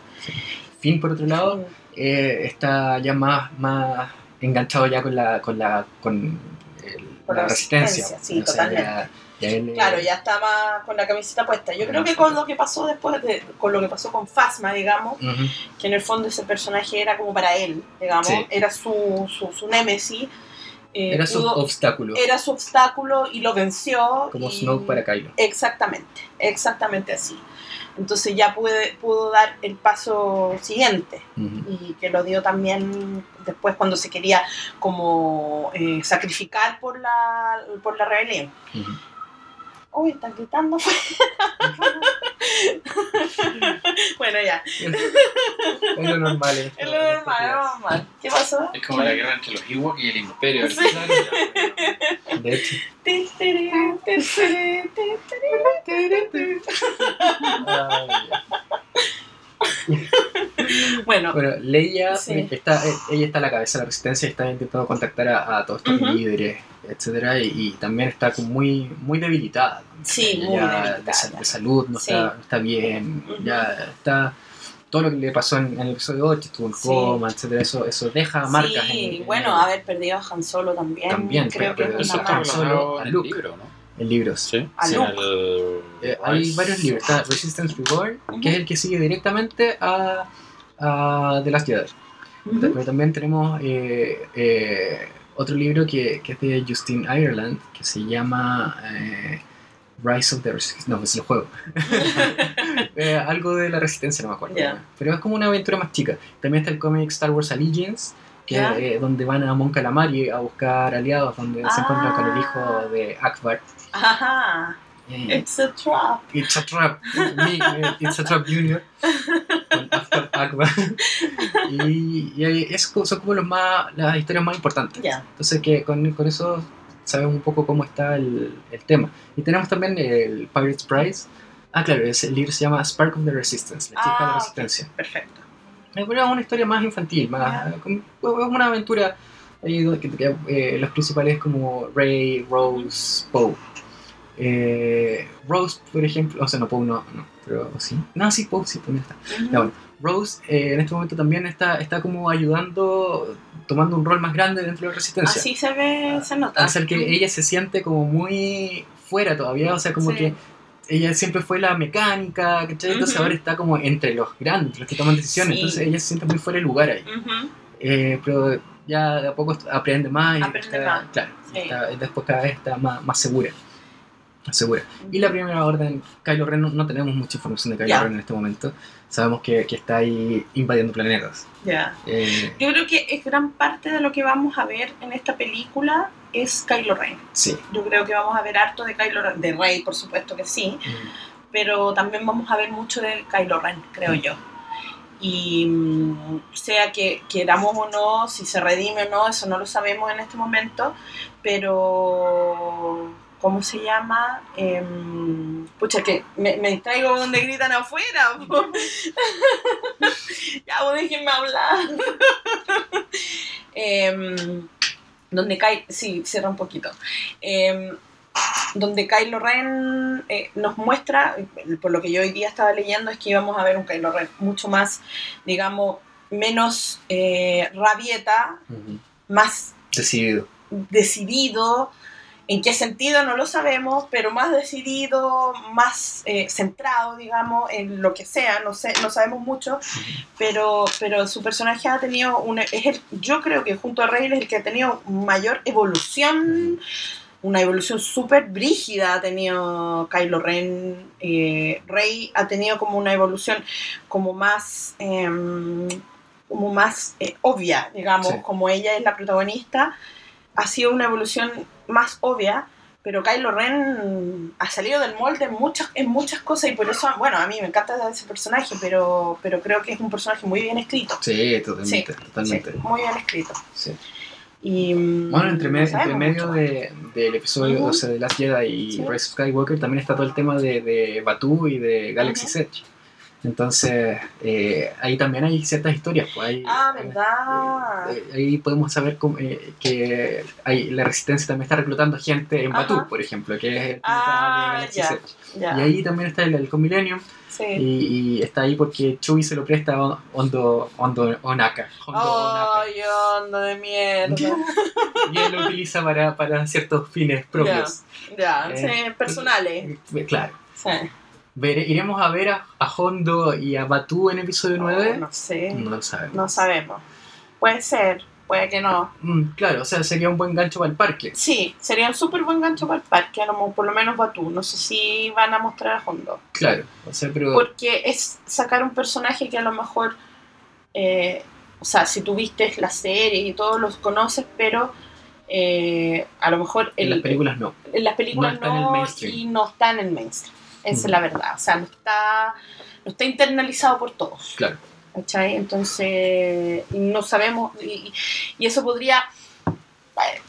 Finn, por otro lado, eh, está ya más, más enganchado ya con la, con la, con el- Con la la resistencia. resistencia, sí, O sea, totalmente. ya- Claro, ya está más con la camiseta puesta. Yo creo que con lo que pasó después, de, con lo que pasó con Fasma, digamos, que en el fondo ese personaje era como para él, digamos, Sí. era su, su, su némesis. eh, Era su pudo- obstáculo, era su obstáculo y lo venció. como y- Snoke para Kylo. Exactamente, exactamente así. Entonces ya pude, pudo dar el paso siguiente y que lo dio también después cuando se quería como eh, sacrificar por la, por la rebelión. Uy, están gritando. bueno, ya. Es lo normal. Es lo normal, es lo normal. ¿Qué pasó? Es como la guerra entre los Ewoks y el Imperio. Sí. De hecho, ay, Bueno, bueno, Leia Sí. está, eh, ella está a la cabeza de la resistencia y está intentando contactar a, a todos estos líderes, etcétera, y, y también está como muy, muy debilitada. Sí, Ella muy debilitada, De, de salud no, Sí. está, no está bien, ya está todo lo que le pasó en, en el episodio 8, estuvo en Sí. coma, etcétera, eso, eso deja marcas sí, en, en bueno, el- haber perdido a Han Solo también, También, creo pero- que pero es Eso una está Han marca. Solo, a Luke. libro, ¿no? En libros. Sí. El Eh, hay varios libros, está Resistance Reborn, que es el que sigue directamente a, a The Last Jedi. Pero también tenemos eh, eh, otro libro que, que es de Justine Ireland, que se llama eh, Rise of the Resistance. No, es el juego. Eh, algo de la resistencia, no me acuerdo. Pero es como una aventura más chica. También está el cómic Star Wars Allegiance, que eh, donde van a Mon Calamari a buscar aliados, donde se Ah. encuentran con el hijo de Akbar. Ajá, Eh, it's a trap. It's a Trap, eh, It's a Trap Junior, con Akbar Akbar. Y, y es son como los más, las historias más importantes. Entonces que con, con eso sabemos un poco cómo está el, el tema. Y tenemos también el Pirates Prize. Ah, claro, ese libro se llama Spark of the Resistance, la chispa de la Ah, resistencia. Perfecto. Es una una historia más infantil, más es una aventura que- eh, los principales como Rey, Rose, Poe. Eh, Rose, por ejemplo, o sea, no Poe no, no, pero sí. No, sí, Poe sí también está. Ujú. Ya, bueno, Rose eh, en este momento también está, está como ayudando, tomando un rol más grande dentro de la resistencia. Así se ve, se nota. Ser que ella se siente como muy fuera todavía, o sea, como Sí. que ella siempre fue la mecánica, ¿cachai? Entonces Ujú. ahora está como entre los grandes, los que toman decisiones, Sí. entonces ella se siente muy fuera de lugar ahí. Ujú. Eh, pero ya de a poco aprende más y Aprende está, más. claro, Sí. está- después cada vez está más, más segura. Más segura. Y la primera orden, Kylo Ren, no, no tenemos mucha información de Kylo Ya. Ren en este momento. Sabemos que, que está ahí invadiendo planetas. Ya. Eh, Yo creo que es gran parte de lo que vamos a ver en esta película es Kylo Ren. sí. Yo creo que vamos a ver harto de Kylo Ren, de Rey, por supuesto que sí, pero también vamos a ver mucho de Kylo Ren, creo Mm. yo. y mm, sea que queramos o no, si se redime o no, eso no lo sabemos en este momento, pero ¿cómo se llama? Em, pucha, que me, me distraigo donde gritan afuera. po. ya, vos déjenme hablar. Em, donde cae, sí, cierra un poquito. Em, donde Kylo Ren eh, nos muestra, por lo que yo hoy día estaba leyendo, es que íbamos a ver un Kylo Ren mucho más, digamos, menos eh, rabieta, más Decidido. decidido. ¿En qué sentido? No lo sabemos, pero más decidido, más eh, centrado, digamos, en lo que sea, no sé, no sabemos mucho, pero, pero su personaje ha tenido una, es el, yo creo que junto a Rey es el que ha tenido mayor evolución, una evolución súper brígida ha tenido Kylo Ren, eh, Rey ha tenido como una evolución como más, em, como más eh, obvia, digamos, Sí. como ella es la protagonista, ha sido una evolución más obvia, pero Kylo Ren ha salido del molde en muchas, en muchas cosas y por eso, bueno, a mí me encanta ese personaje, pero, pero creo que es un personaje muy bien escrito. Sí, totalmente, Sí, totalmente. Sí, muy bien escrito. Sí. Y, Bueno, entre, me- no sabemos entre medio de, del episodio Ujú. o sea, de Last Jedi y Sí. Rise of Skywalker también está todo el tema de, de Batu y de Galaxy's Edge. Entonces, eh, ahí también hay ciertas historias. Pues, hay- Ah, ¿verdad? eh, ahí podemos saber cómo, eh, que hay, la resistencia también está reclutando gente en Ajá. por ejemplo, que es el Ah, ya. Ya, Y ahí también está el Halcón Millennium sí. y, y está ahí porque Chewie se lo presta a Hondo, Hondo Onaka. Hondo Onaka. Ay, onda de mierda. Y él lo utiliza para, para ciertos fines propios. Ya, Eh, sí, personales. Eh, Claro. Sí. Vere- ¿Iremos a ver a, a Hondo y a Batu en episodio 9? Oh, no sé, No lo sabemos. no sabemos. Puede ser, puede que no. Mm, claro, o sea, sería un buen gancho para el parque. Sí, sería un súper buen gancho para el parque, a lo mo- por lo menos Batú. No sé si van a mostrar a Hondo. Claro, o sea, pero. Porque es sacar un personaje que a lo mejor, eh, o sea, si tú viste la serie y todos los conoces, pero eh, a lo mejor en las películas no. en las películas no en no, y no está en el mainstream. Esa Mm. es la verdad. O sea, no está, no está internalizado por todos. Claro. ¿cachai? Entonces, no sabemos, y, y eso podría, eh,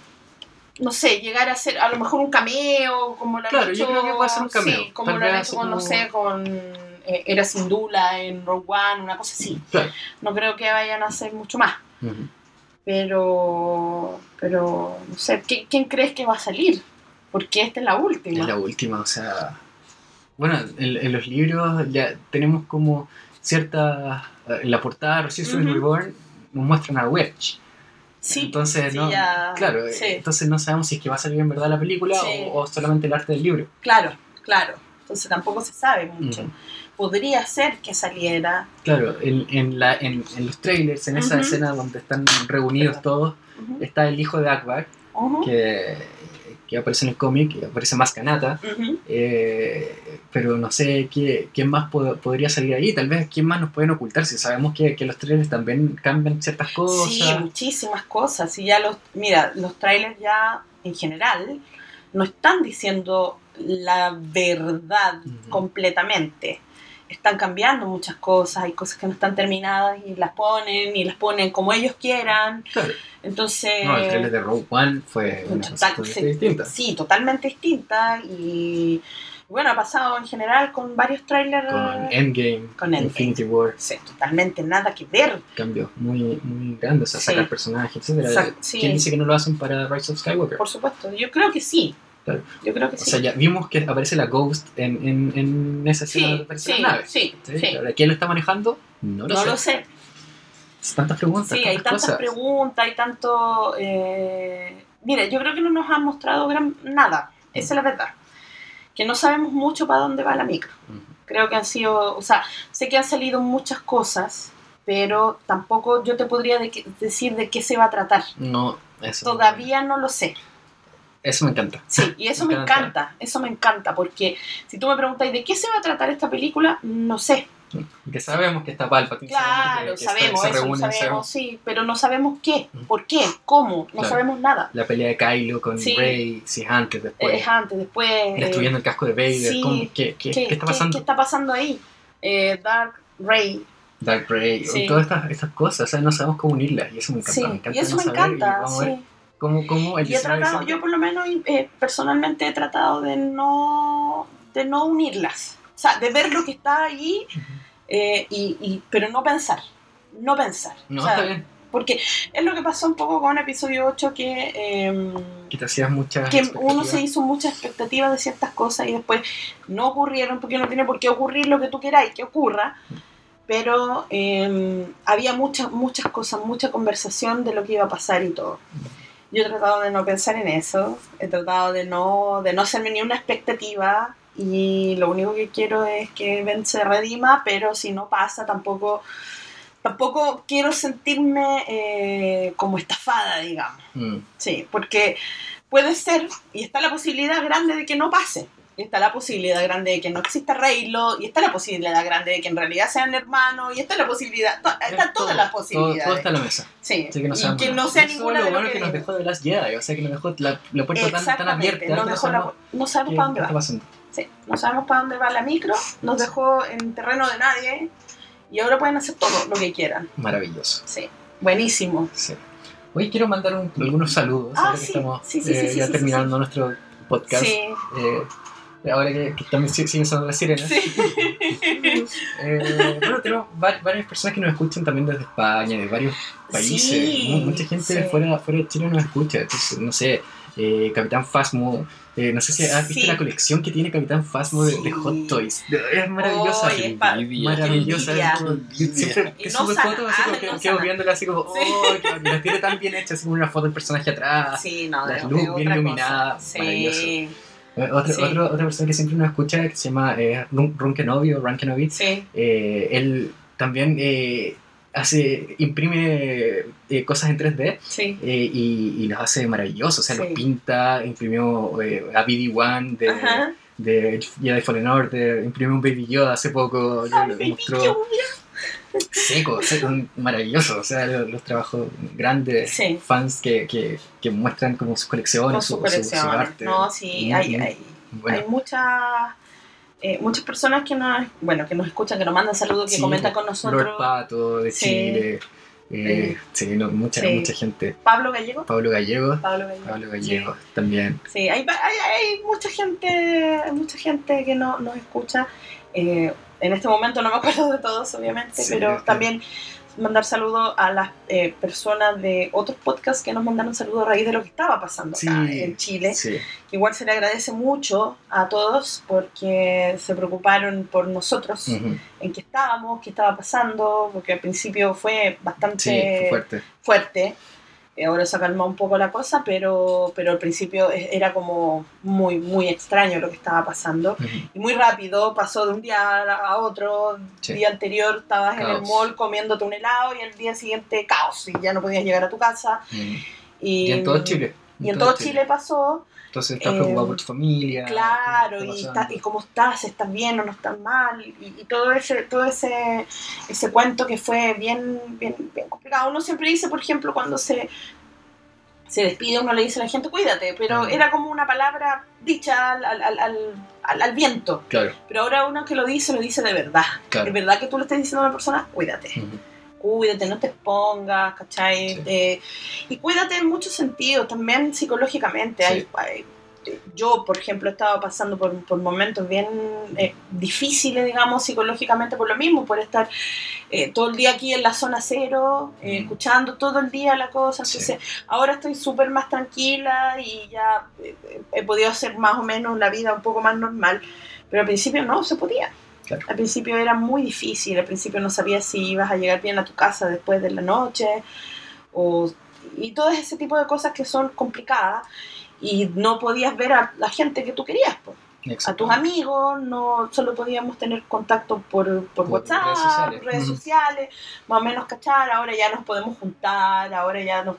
no sé, llegar a ser a lo mejor un cameo, como lo han Claro, hecho, yo creo que puede ser un cameo. sí, como Tal lo han hecho con, no sé, con eh, Era Sindula en Rogue One, una cosa así. Claro. No creo que vayan a hacer mucho más, pero, pero, no sé, ¿qué- ¿quién crees que va a salir? Porque esta es la última. Es la última, o sea. Bueno, en, en los libros ya tenemos como cierta. En la portada de Resistance Ujú. Reborn nos muestran a Wedge. Sí, entonces, sí, no, ya- claro, sí. entonces no sabemos si es que va a salir en verdad la película o, o solamente el arte del libro. Claro, claro. Entonces tampoco se sabe mucho. Ujú. Podría ser que saliera. Claro, en, en, la, en, en los trailers, en esa Ujú. escena donde están reunidos todos, Ujú, está el hijo de Akbar, que, que aparece en el cómic, que aparece más Kanata, ujú. eh, pero no sé qué, quién más pod- podría salir ahí, tal vez quién más nos pueden ocultar, si sabemos que, que los trailers también cambian ciertas cosas. Sí, muchísimas cosas. Y ya los, mira, los trailers ya en general no están diciendo la verdad completamente. Están cambiando muchas cosas, hay cosas que no están terminadas y las ponen y las ponen como ellos quieran. Claro. Entonces, No, el trailer de Rogue One fue una Total- totalmente sí, distinta. Sí, totalmente distinta. Y bueno, ha pasado en general con varios trailers. Con Endgame, Con Endgame. Infinity War, Sí, totalmente nada que ver. cambios muy, muy grandes, o sea, Sí. sacar personajes, etcétera. Exacto, sí. ¿Quién dice que no lo hacen para Rise of Skywalker? Por supuesto, yo creo que sí. Claro. Yo creo que O sí. sea, ya vimos que aparece la Ghost en, en, en esa escena sí, de aparece sí, la nave. sí, ¿sí? ¿Quién lo está manejando? No lo No sé. lo sé. Tantas preguntas. Sí, hay tantas cosas. preguntas, hay tanto... Eh... Mira, yo creo que no nos han mostrado gran... nada. Esa es la verdad. Que no sabemos mucho para dónde va la micro. Creo que han sido... O sea, sé que han salido muchas cosas, pero tampoco yo te podría de- decir de qué se va a tratar. No, eso. Todavía no lo sé. Eso me encanta. Sí, y eso Me me encanta. encanta, eso me encanta, porque si tú me preguntas de qué se va a tratar esta película, no sé. Que sabemos que está Palpatine. Claro, que- que sabemos eso, reúnen, sabemos, sabemos sí, pero no sabemos qué, por qué, cómo, no Claro. sabemos nada. La pelea de Kylo con Sí. Rey, si es antes, después. es antes, después... eh, destruyendo el casco de Vader. sí. ¿cómo? ¿Qué, qué, ¿qué, está pasando? qué está pasando ahí? Eh, Dark Rey, Dark Ray, Sí. todas estas, estas cosas, o sea, no sabemos cómo unirlas y eso me encanta. Sí, me encanta y eso no me encanta, sí. Cómo, cómo el Y he 19 de tratado, yo por lo menos eh, personalmente he tratado de no, de no unirlas. O sea, de ver lo que está ahí, eh, y, y- pero no pensar. No pensar. No, O sea, está bien, Porque es lo que pasó un poco con episodio 8 que... em, que te hacías muchas que uno se hizo muchas expectativas de ciertas cosas y después no ocurrieron porque no tiene por qué ocurrir lo que tú queráis que ocurra, pero eh, había muchas muchas cosas, mucha conversación de lo que iba a pasar y todo. Yo he tratado de no pensar en eso, he tratado de no, de no hacerme ni una expectativa y lo único que quiero es que Ben se redima, pero si no pasa tampoco... Tampoco quiero sentirme eh, como estafada, digamos. Mm, Sí, porque puede ser, y está la posibilidad grande de que no pase. Está la posibilidad grande de que no exista Reylo, y está la posibilidad grande de que en realidad sean hermanos, y está la posibilidad, to- están todas las posibilidades. todo está en la mesa. sí, Así que no y que no sea Eso es ninguna lo de lo bueno que, que nos dejó de las Jedi, o sea que nos dejó la, la puerta tan, tan Exactamente, abierta. nos que dejó la- sabemos no sabemos para dónde va. pasando. Sí, no sabemos para dónde va la micro, nos dejó en terreno de nadie, y ahora pueden hacer todo lo que quieran. Maravilloso. Sí, buenísimo. Sí. Hoy quiero mandar un- algunos saludos. Ah, ahora que sí, estamos sí, sí, eh, sí, sí, ya sí, terminando nuestro podcast. Sí, eh, ahora que, que también si- siguen sonando las sirenas. sí. Eh, bueno, tenemos va- varias personas que nos escuchan también desde España, de varios países. Sí, Mucha gente sí. fuera, fuera de Chile nos escucha. Entonces, no sé, eh, Capitán Fasmo. eh, no sé si has visto Sí. la colección que tiene Capitán Fasmo de. Hot Toys. Es maravillosa. Oye, es. Maravillosa. siempre Y que no sube sana, fotos así como ah, que no quedo sana. viéndola así como, Sí. oh, que las tiene tan bien hechas, así como una foto del personaje atrás. Sí, no, Las de, luz de bien otra iluminada, cosa. maravilloso. Eh, Otra, Sí. otro- otra persona que siempre nos escucha, que se llama eh, Run, Kenobi o Run Kenobi, sí. eh, él también eh, hace, imprime eh, cosas en 3D Sí. eh, y, y los hace maravillosos, o sea, los pinta, imprimió a BD-1 de, Ajá. de Jedi Fallen Order, imprimió un Baby Yoda hace poco, Ay, lo mostró Yoda. Seco, seco, maravilloso, o sea, los, los trabajos grandes, Sí. fans que, que, que muestran como sus colecciones, Con su, su arte. No, sí, Muy, hay, muy hay, bueno. hay muchas. eh, muchas personas que nos, bueno, que nos escuchan, que nos mandan saludos, que Sí, comentan con Lord nosotros. Pato de Sí. Chile, eh, sí, no, mucha, Sí. mucha gente. Pablo Gallego. Pablo Gallego, Pablo Gallego. Pablo Gallego también. Sí, hay, hay, hay mucha gente, mucha gente que no, nos escucha. Eh, en este momento no me acuerdo de todos, obviamente, Sí, pero también mandar saludos a las eh, personas de otros podcasts que nos mandaron saludos a raíz de lo que estaba pasando acá en Chile. Sí, Igual se le agradece mucho a todos porque se preocuparon por nosotros, en qué estábamos, qué estaba pasando, porque al principio fue bastante sí, fue fuerte. fuerte. Eh, Ahora se ha calmado un poco la cosa, pero, pero al principio era como muy, muy extraño lo que estaba pasando. Ujú. Y muy rápido, pasó de un día a otro. Sí. día anterior estabas en el Caos. mall comiéndote un helado y el día siguiente caos y ya no podías llegar a tu casa. Mm. Y, Y en todo Chile. Y en todo Chile pasó, Entonces estás eh, preocupado por tu familia. claro, y, está y cómo estás, estás bien o no estás mal, y, y todo ese, todo ese, ese cuento que fue bien, bien, bien complicado. Uno siempre dice, por ejemplo, cuando se, se despide, uno le dice a la gente, cuídate, pero era como una palabra dicha al, al, al, al- viento. Claro, Pero ahora uno que lo dice, lo dice de verdad. claro. Es verdad que tú le estás diciendo a una persona, cuídate. Cuídate, no te expongas, ¿cachai? Sí. Eh, y cuídate en muchos sentidos, también psicológicamente. Sí. Hay, hay- yo, por ejemplo, he estado pasando por, por momentos bien eh, difíciles, digamos, psicológicamente por lo mismo, por estar eh, todo el día aquí en la zona cero, eh, Mm. escuchando todo el día la cosa. Sí. Ahora estoy súper más tranquila y ya he podido hacer más o menos la vida un poco más normal. Pero al principio no se podía. Claro. Al principio era muy difícil, al principio no sabías si ibas a llegar bien a tu casa después de la noche, o, y todo ese tipo de cosas que son complicadas, y no podías ver a la gente que tú querías, po. a tus amigos, no solo podíamos tener contacto por, por Por WhatsApp, redes sociales. redes Ujú. sociales, más o menos cachar, ahora ya nos podemos juntar, ahora ya nos...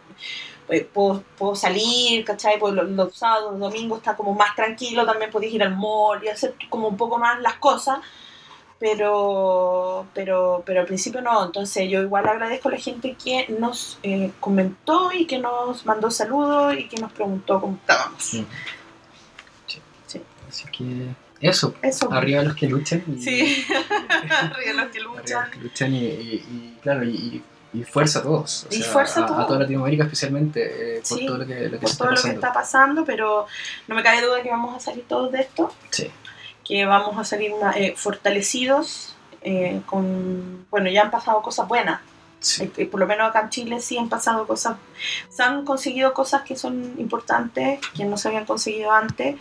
eh, Puedo, puedo salir, ¿cachai? Pues los, los sábados, los domingos está como más tranquilo, también podéis ir al mall y hacer como un poco más las cosas, pero, pero, pero al principio no. Entonces yo igual agradezco a la gente que nos eh, comentó y que nos mandó saludos y que nos preguntó cómo estábamos. Mm. Sí. Así que eso, Eso. arriba los que luchan. Y, Sí. Arriba los que arriba luchan. los que luchan y, y- y, claro, y, y fuerza a todos. o Y fuerza a a, todos. toda Latinoamérica especialmente, eh, por Sí, todo lo que, lo que Por se está todo lo que pasando. está pasando, pero no me cabe duda que vamos a salir todos de esto. Sí, que vamos a salir eh, fortalecidos eh, con bueno ya han pasado cosas buenas sí. Eh, por lo menos acá en Chile sí han pasado cosas se han conseguido cosas que son importantes que no se habían conseguido antes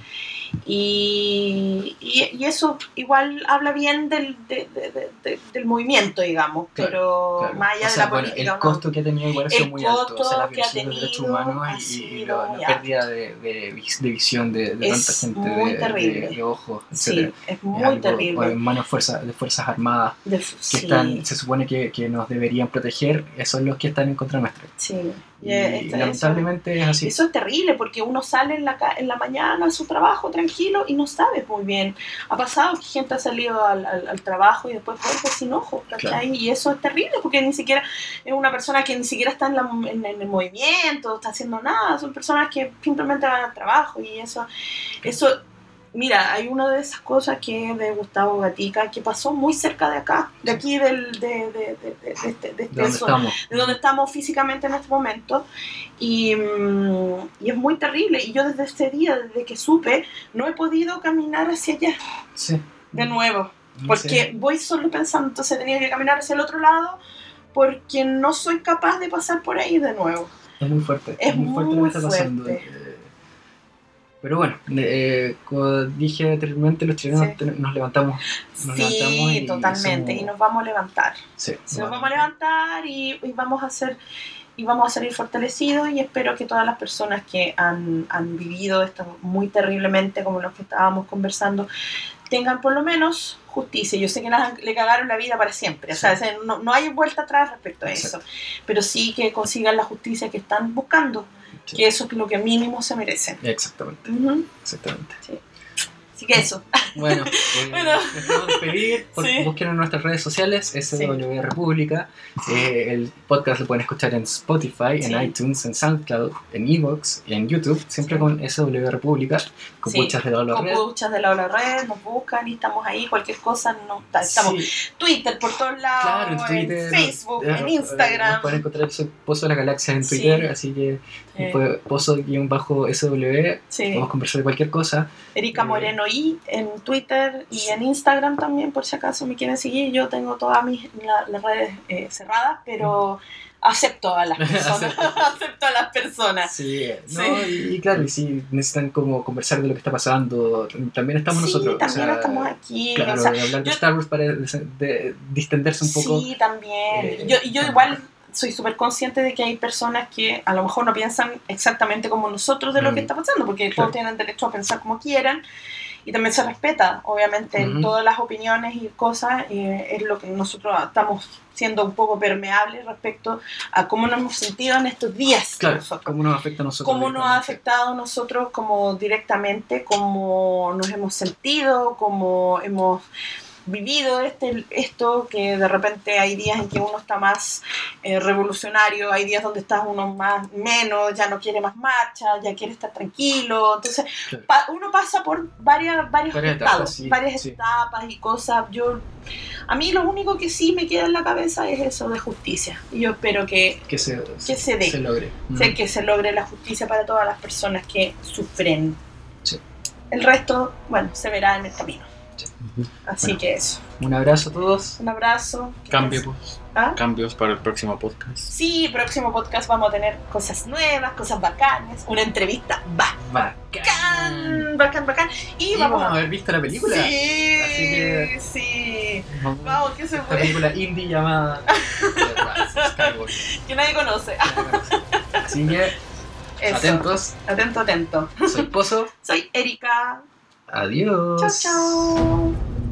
y, y, y eso igual habla bien del, de- de- de- de- del movimiento digamos Claro, pero Claro. más allá O de sea, la bueno, política el ¿no? costo que ha tenido igual ha sido El muy alto. O sea, la violación de los derechos humanos y, la, pérdida de, de, vis- de visión de, de tanta gente, de, de, de ojos, sí es Es muy algo, terrible En manos fuerza, de fuerzas armadas De- que sí, están, se supone que, que nos deberían proteger, esos son los que están en contra nuestra. sí. Y, lamentablemente es así. Eso es terrible porque uno sale en la, ca- en la mañana a su trabajo tranquilo y no sabes muy bien. Ha pasado que gente ha salido al, al- al trabajo y después vuelve sin ojos, ¿cachai? Y eso es terrible porque ni siquiera es una persona que ni siquiera está en, la- en- en el movimiento, está haciendo nada. Son personas que simplemente van al trabajo y eso, eso Mira, hay una de esas cosas que es de Gustavo Gatica que pasó muy cerca de acá, de aquí del, de, de, de, de- de este- de ¿De este dónde zo- estamos? de donde estamos físicamente en este momento. Y, mm, y es muy terrible. Y yo desde ese día, desde que supe, no he podido caminar hacia allá Sí. de nuevo. Porque voy solo pensando, entonces tenía que caminar hacia el otro lado porque no soy capaz de pasar por ahí de nuevo. Es muy fuerte. Es muy fuerte lo muy que está pasando. fuerte. Pero bueno, eh, como dije anteriormente, los chilenos Sí. nos levantamos. Nos levantamos Sí, y totalmente. somos- Y nos vamos a levantar. Sí, nos vamos a levantar y, y vamos a hacer y vamos a salir fortalecidos y espero que todas las personas que han, han vivido esto muy terriblemente como los que estábamos conversando tengan por lo menos justicia. Yo sé que las- le cagaron la vida para siempre, o sea, no, no hay vuelta atrás respecto a Exacto. eso, pero sí que consigan la justicia que están buscando, Sí. que eso es lo que mínimo se merecen. Exactamente, exactamente. Así que eso. Bueno, eh, Bueno. nos vamos a despedir. Sí. Busquen en nuestras redes sociales, SW República. Eh, el podcast lo pueden escuchar en Spotify, Sí. en iTunes, en SoundCloud, en Evox y en YouTube, siempre Sí. con SW República, con Sí. puchas de la Con red. puchas de la ola red, nos buscan y estamos ahí, cualquier cosa, no, estamos Sí, Twitter por todos lados, claro, en Twitter. Facebook, eh, en eh, Instagram. Nos pueden encontrar soy Pozo de la Galaxia en Sí. Twitter, así que Eh, fue Pozo-SW. sí. A conversar de cualquier cosa. Erika eh, Moreno I en Twitter y en Instagram también, por si acaso me quieren seguir. Yo tengo todas mis la- las redes eh, cerradas, pero acepto a las personas. acepto a las personas. Sí, no, Sí. Y, y claro, y si necesitan como conversar de lo que está pasando, también estamos sí, nosotros. o también sea, estamos aquí. Claro, o sea, de hablar de Star Wars para de- de distenderse un poco. Sí, también. eh, yo, y igual soy súper consciente de que hay personas que a lo mejor no piensan exactamente como nosotros de lo que Mm. está pasando, porque Claro. todos tienen derecho a pensar como quieran. Y también se respeta, obviamente, todas las opiniones y cosas. eh, es lo que nosotros estamos siendo un poco permeables respecto a cómo nos hemos sentido en estos días. Claro, nosotros cómo nos afecta a nosotros. cómo nos ha afectado a nosotros como directamente, cómo nos hemos sentido, cómo hemos vivido este, esto, que de repente hay días en que uno está más eh, revolucionario, hay días donde está uno más menos, ya no quiere más marcha, ya quiere estar tranquilo, entonces Claro. pa- uno pasa por varias, varios Varias estados, etapas, sí, varias sí. etapas y cosas. Yo, a mí lo único que sí me queda en la cabeza es eso de justicia, y yo espero que, Que se, que se dé. logre. Sé Mm. que se logre la justicia para todas las personas que sufren. Sí. El resto, bueno, se verá en el camino. Así Bueno. que eso. Un abrazo a todos. Un abrazo. Cambios, ¿Ah? cambios para el próximo podcast. Sí, próximo podcast vamos a tener cosas nuevas, cosas bacanas, una entrevista bacán, Bacán. bacán, bacán. Y, Y vamos vamos a haber visto la película. Sí, Así que- sí. Vamos- Vamos, que se puede. película indie llamada. Que nadie conoce. Así que Eso. atentos. Atento, atento. Soy Pozo. Soy Erika. Adiós. Chao, chao.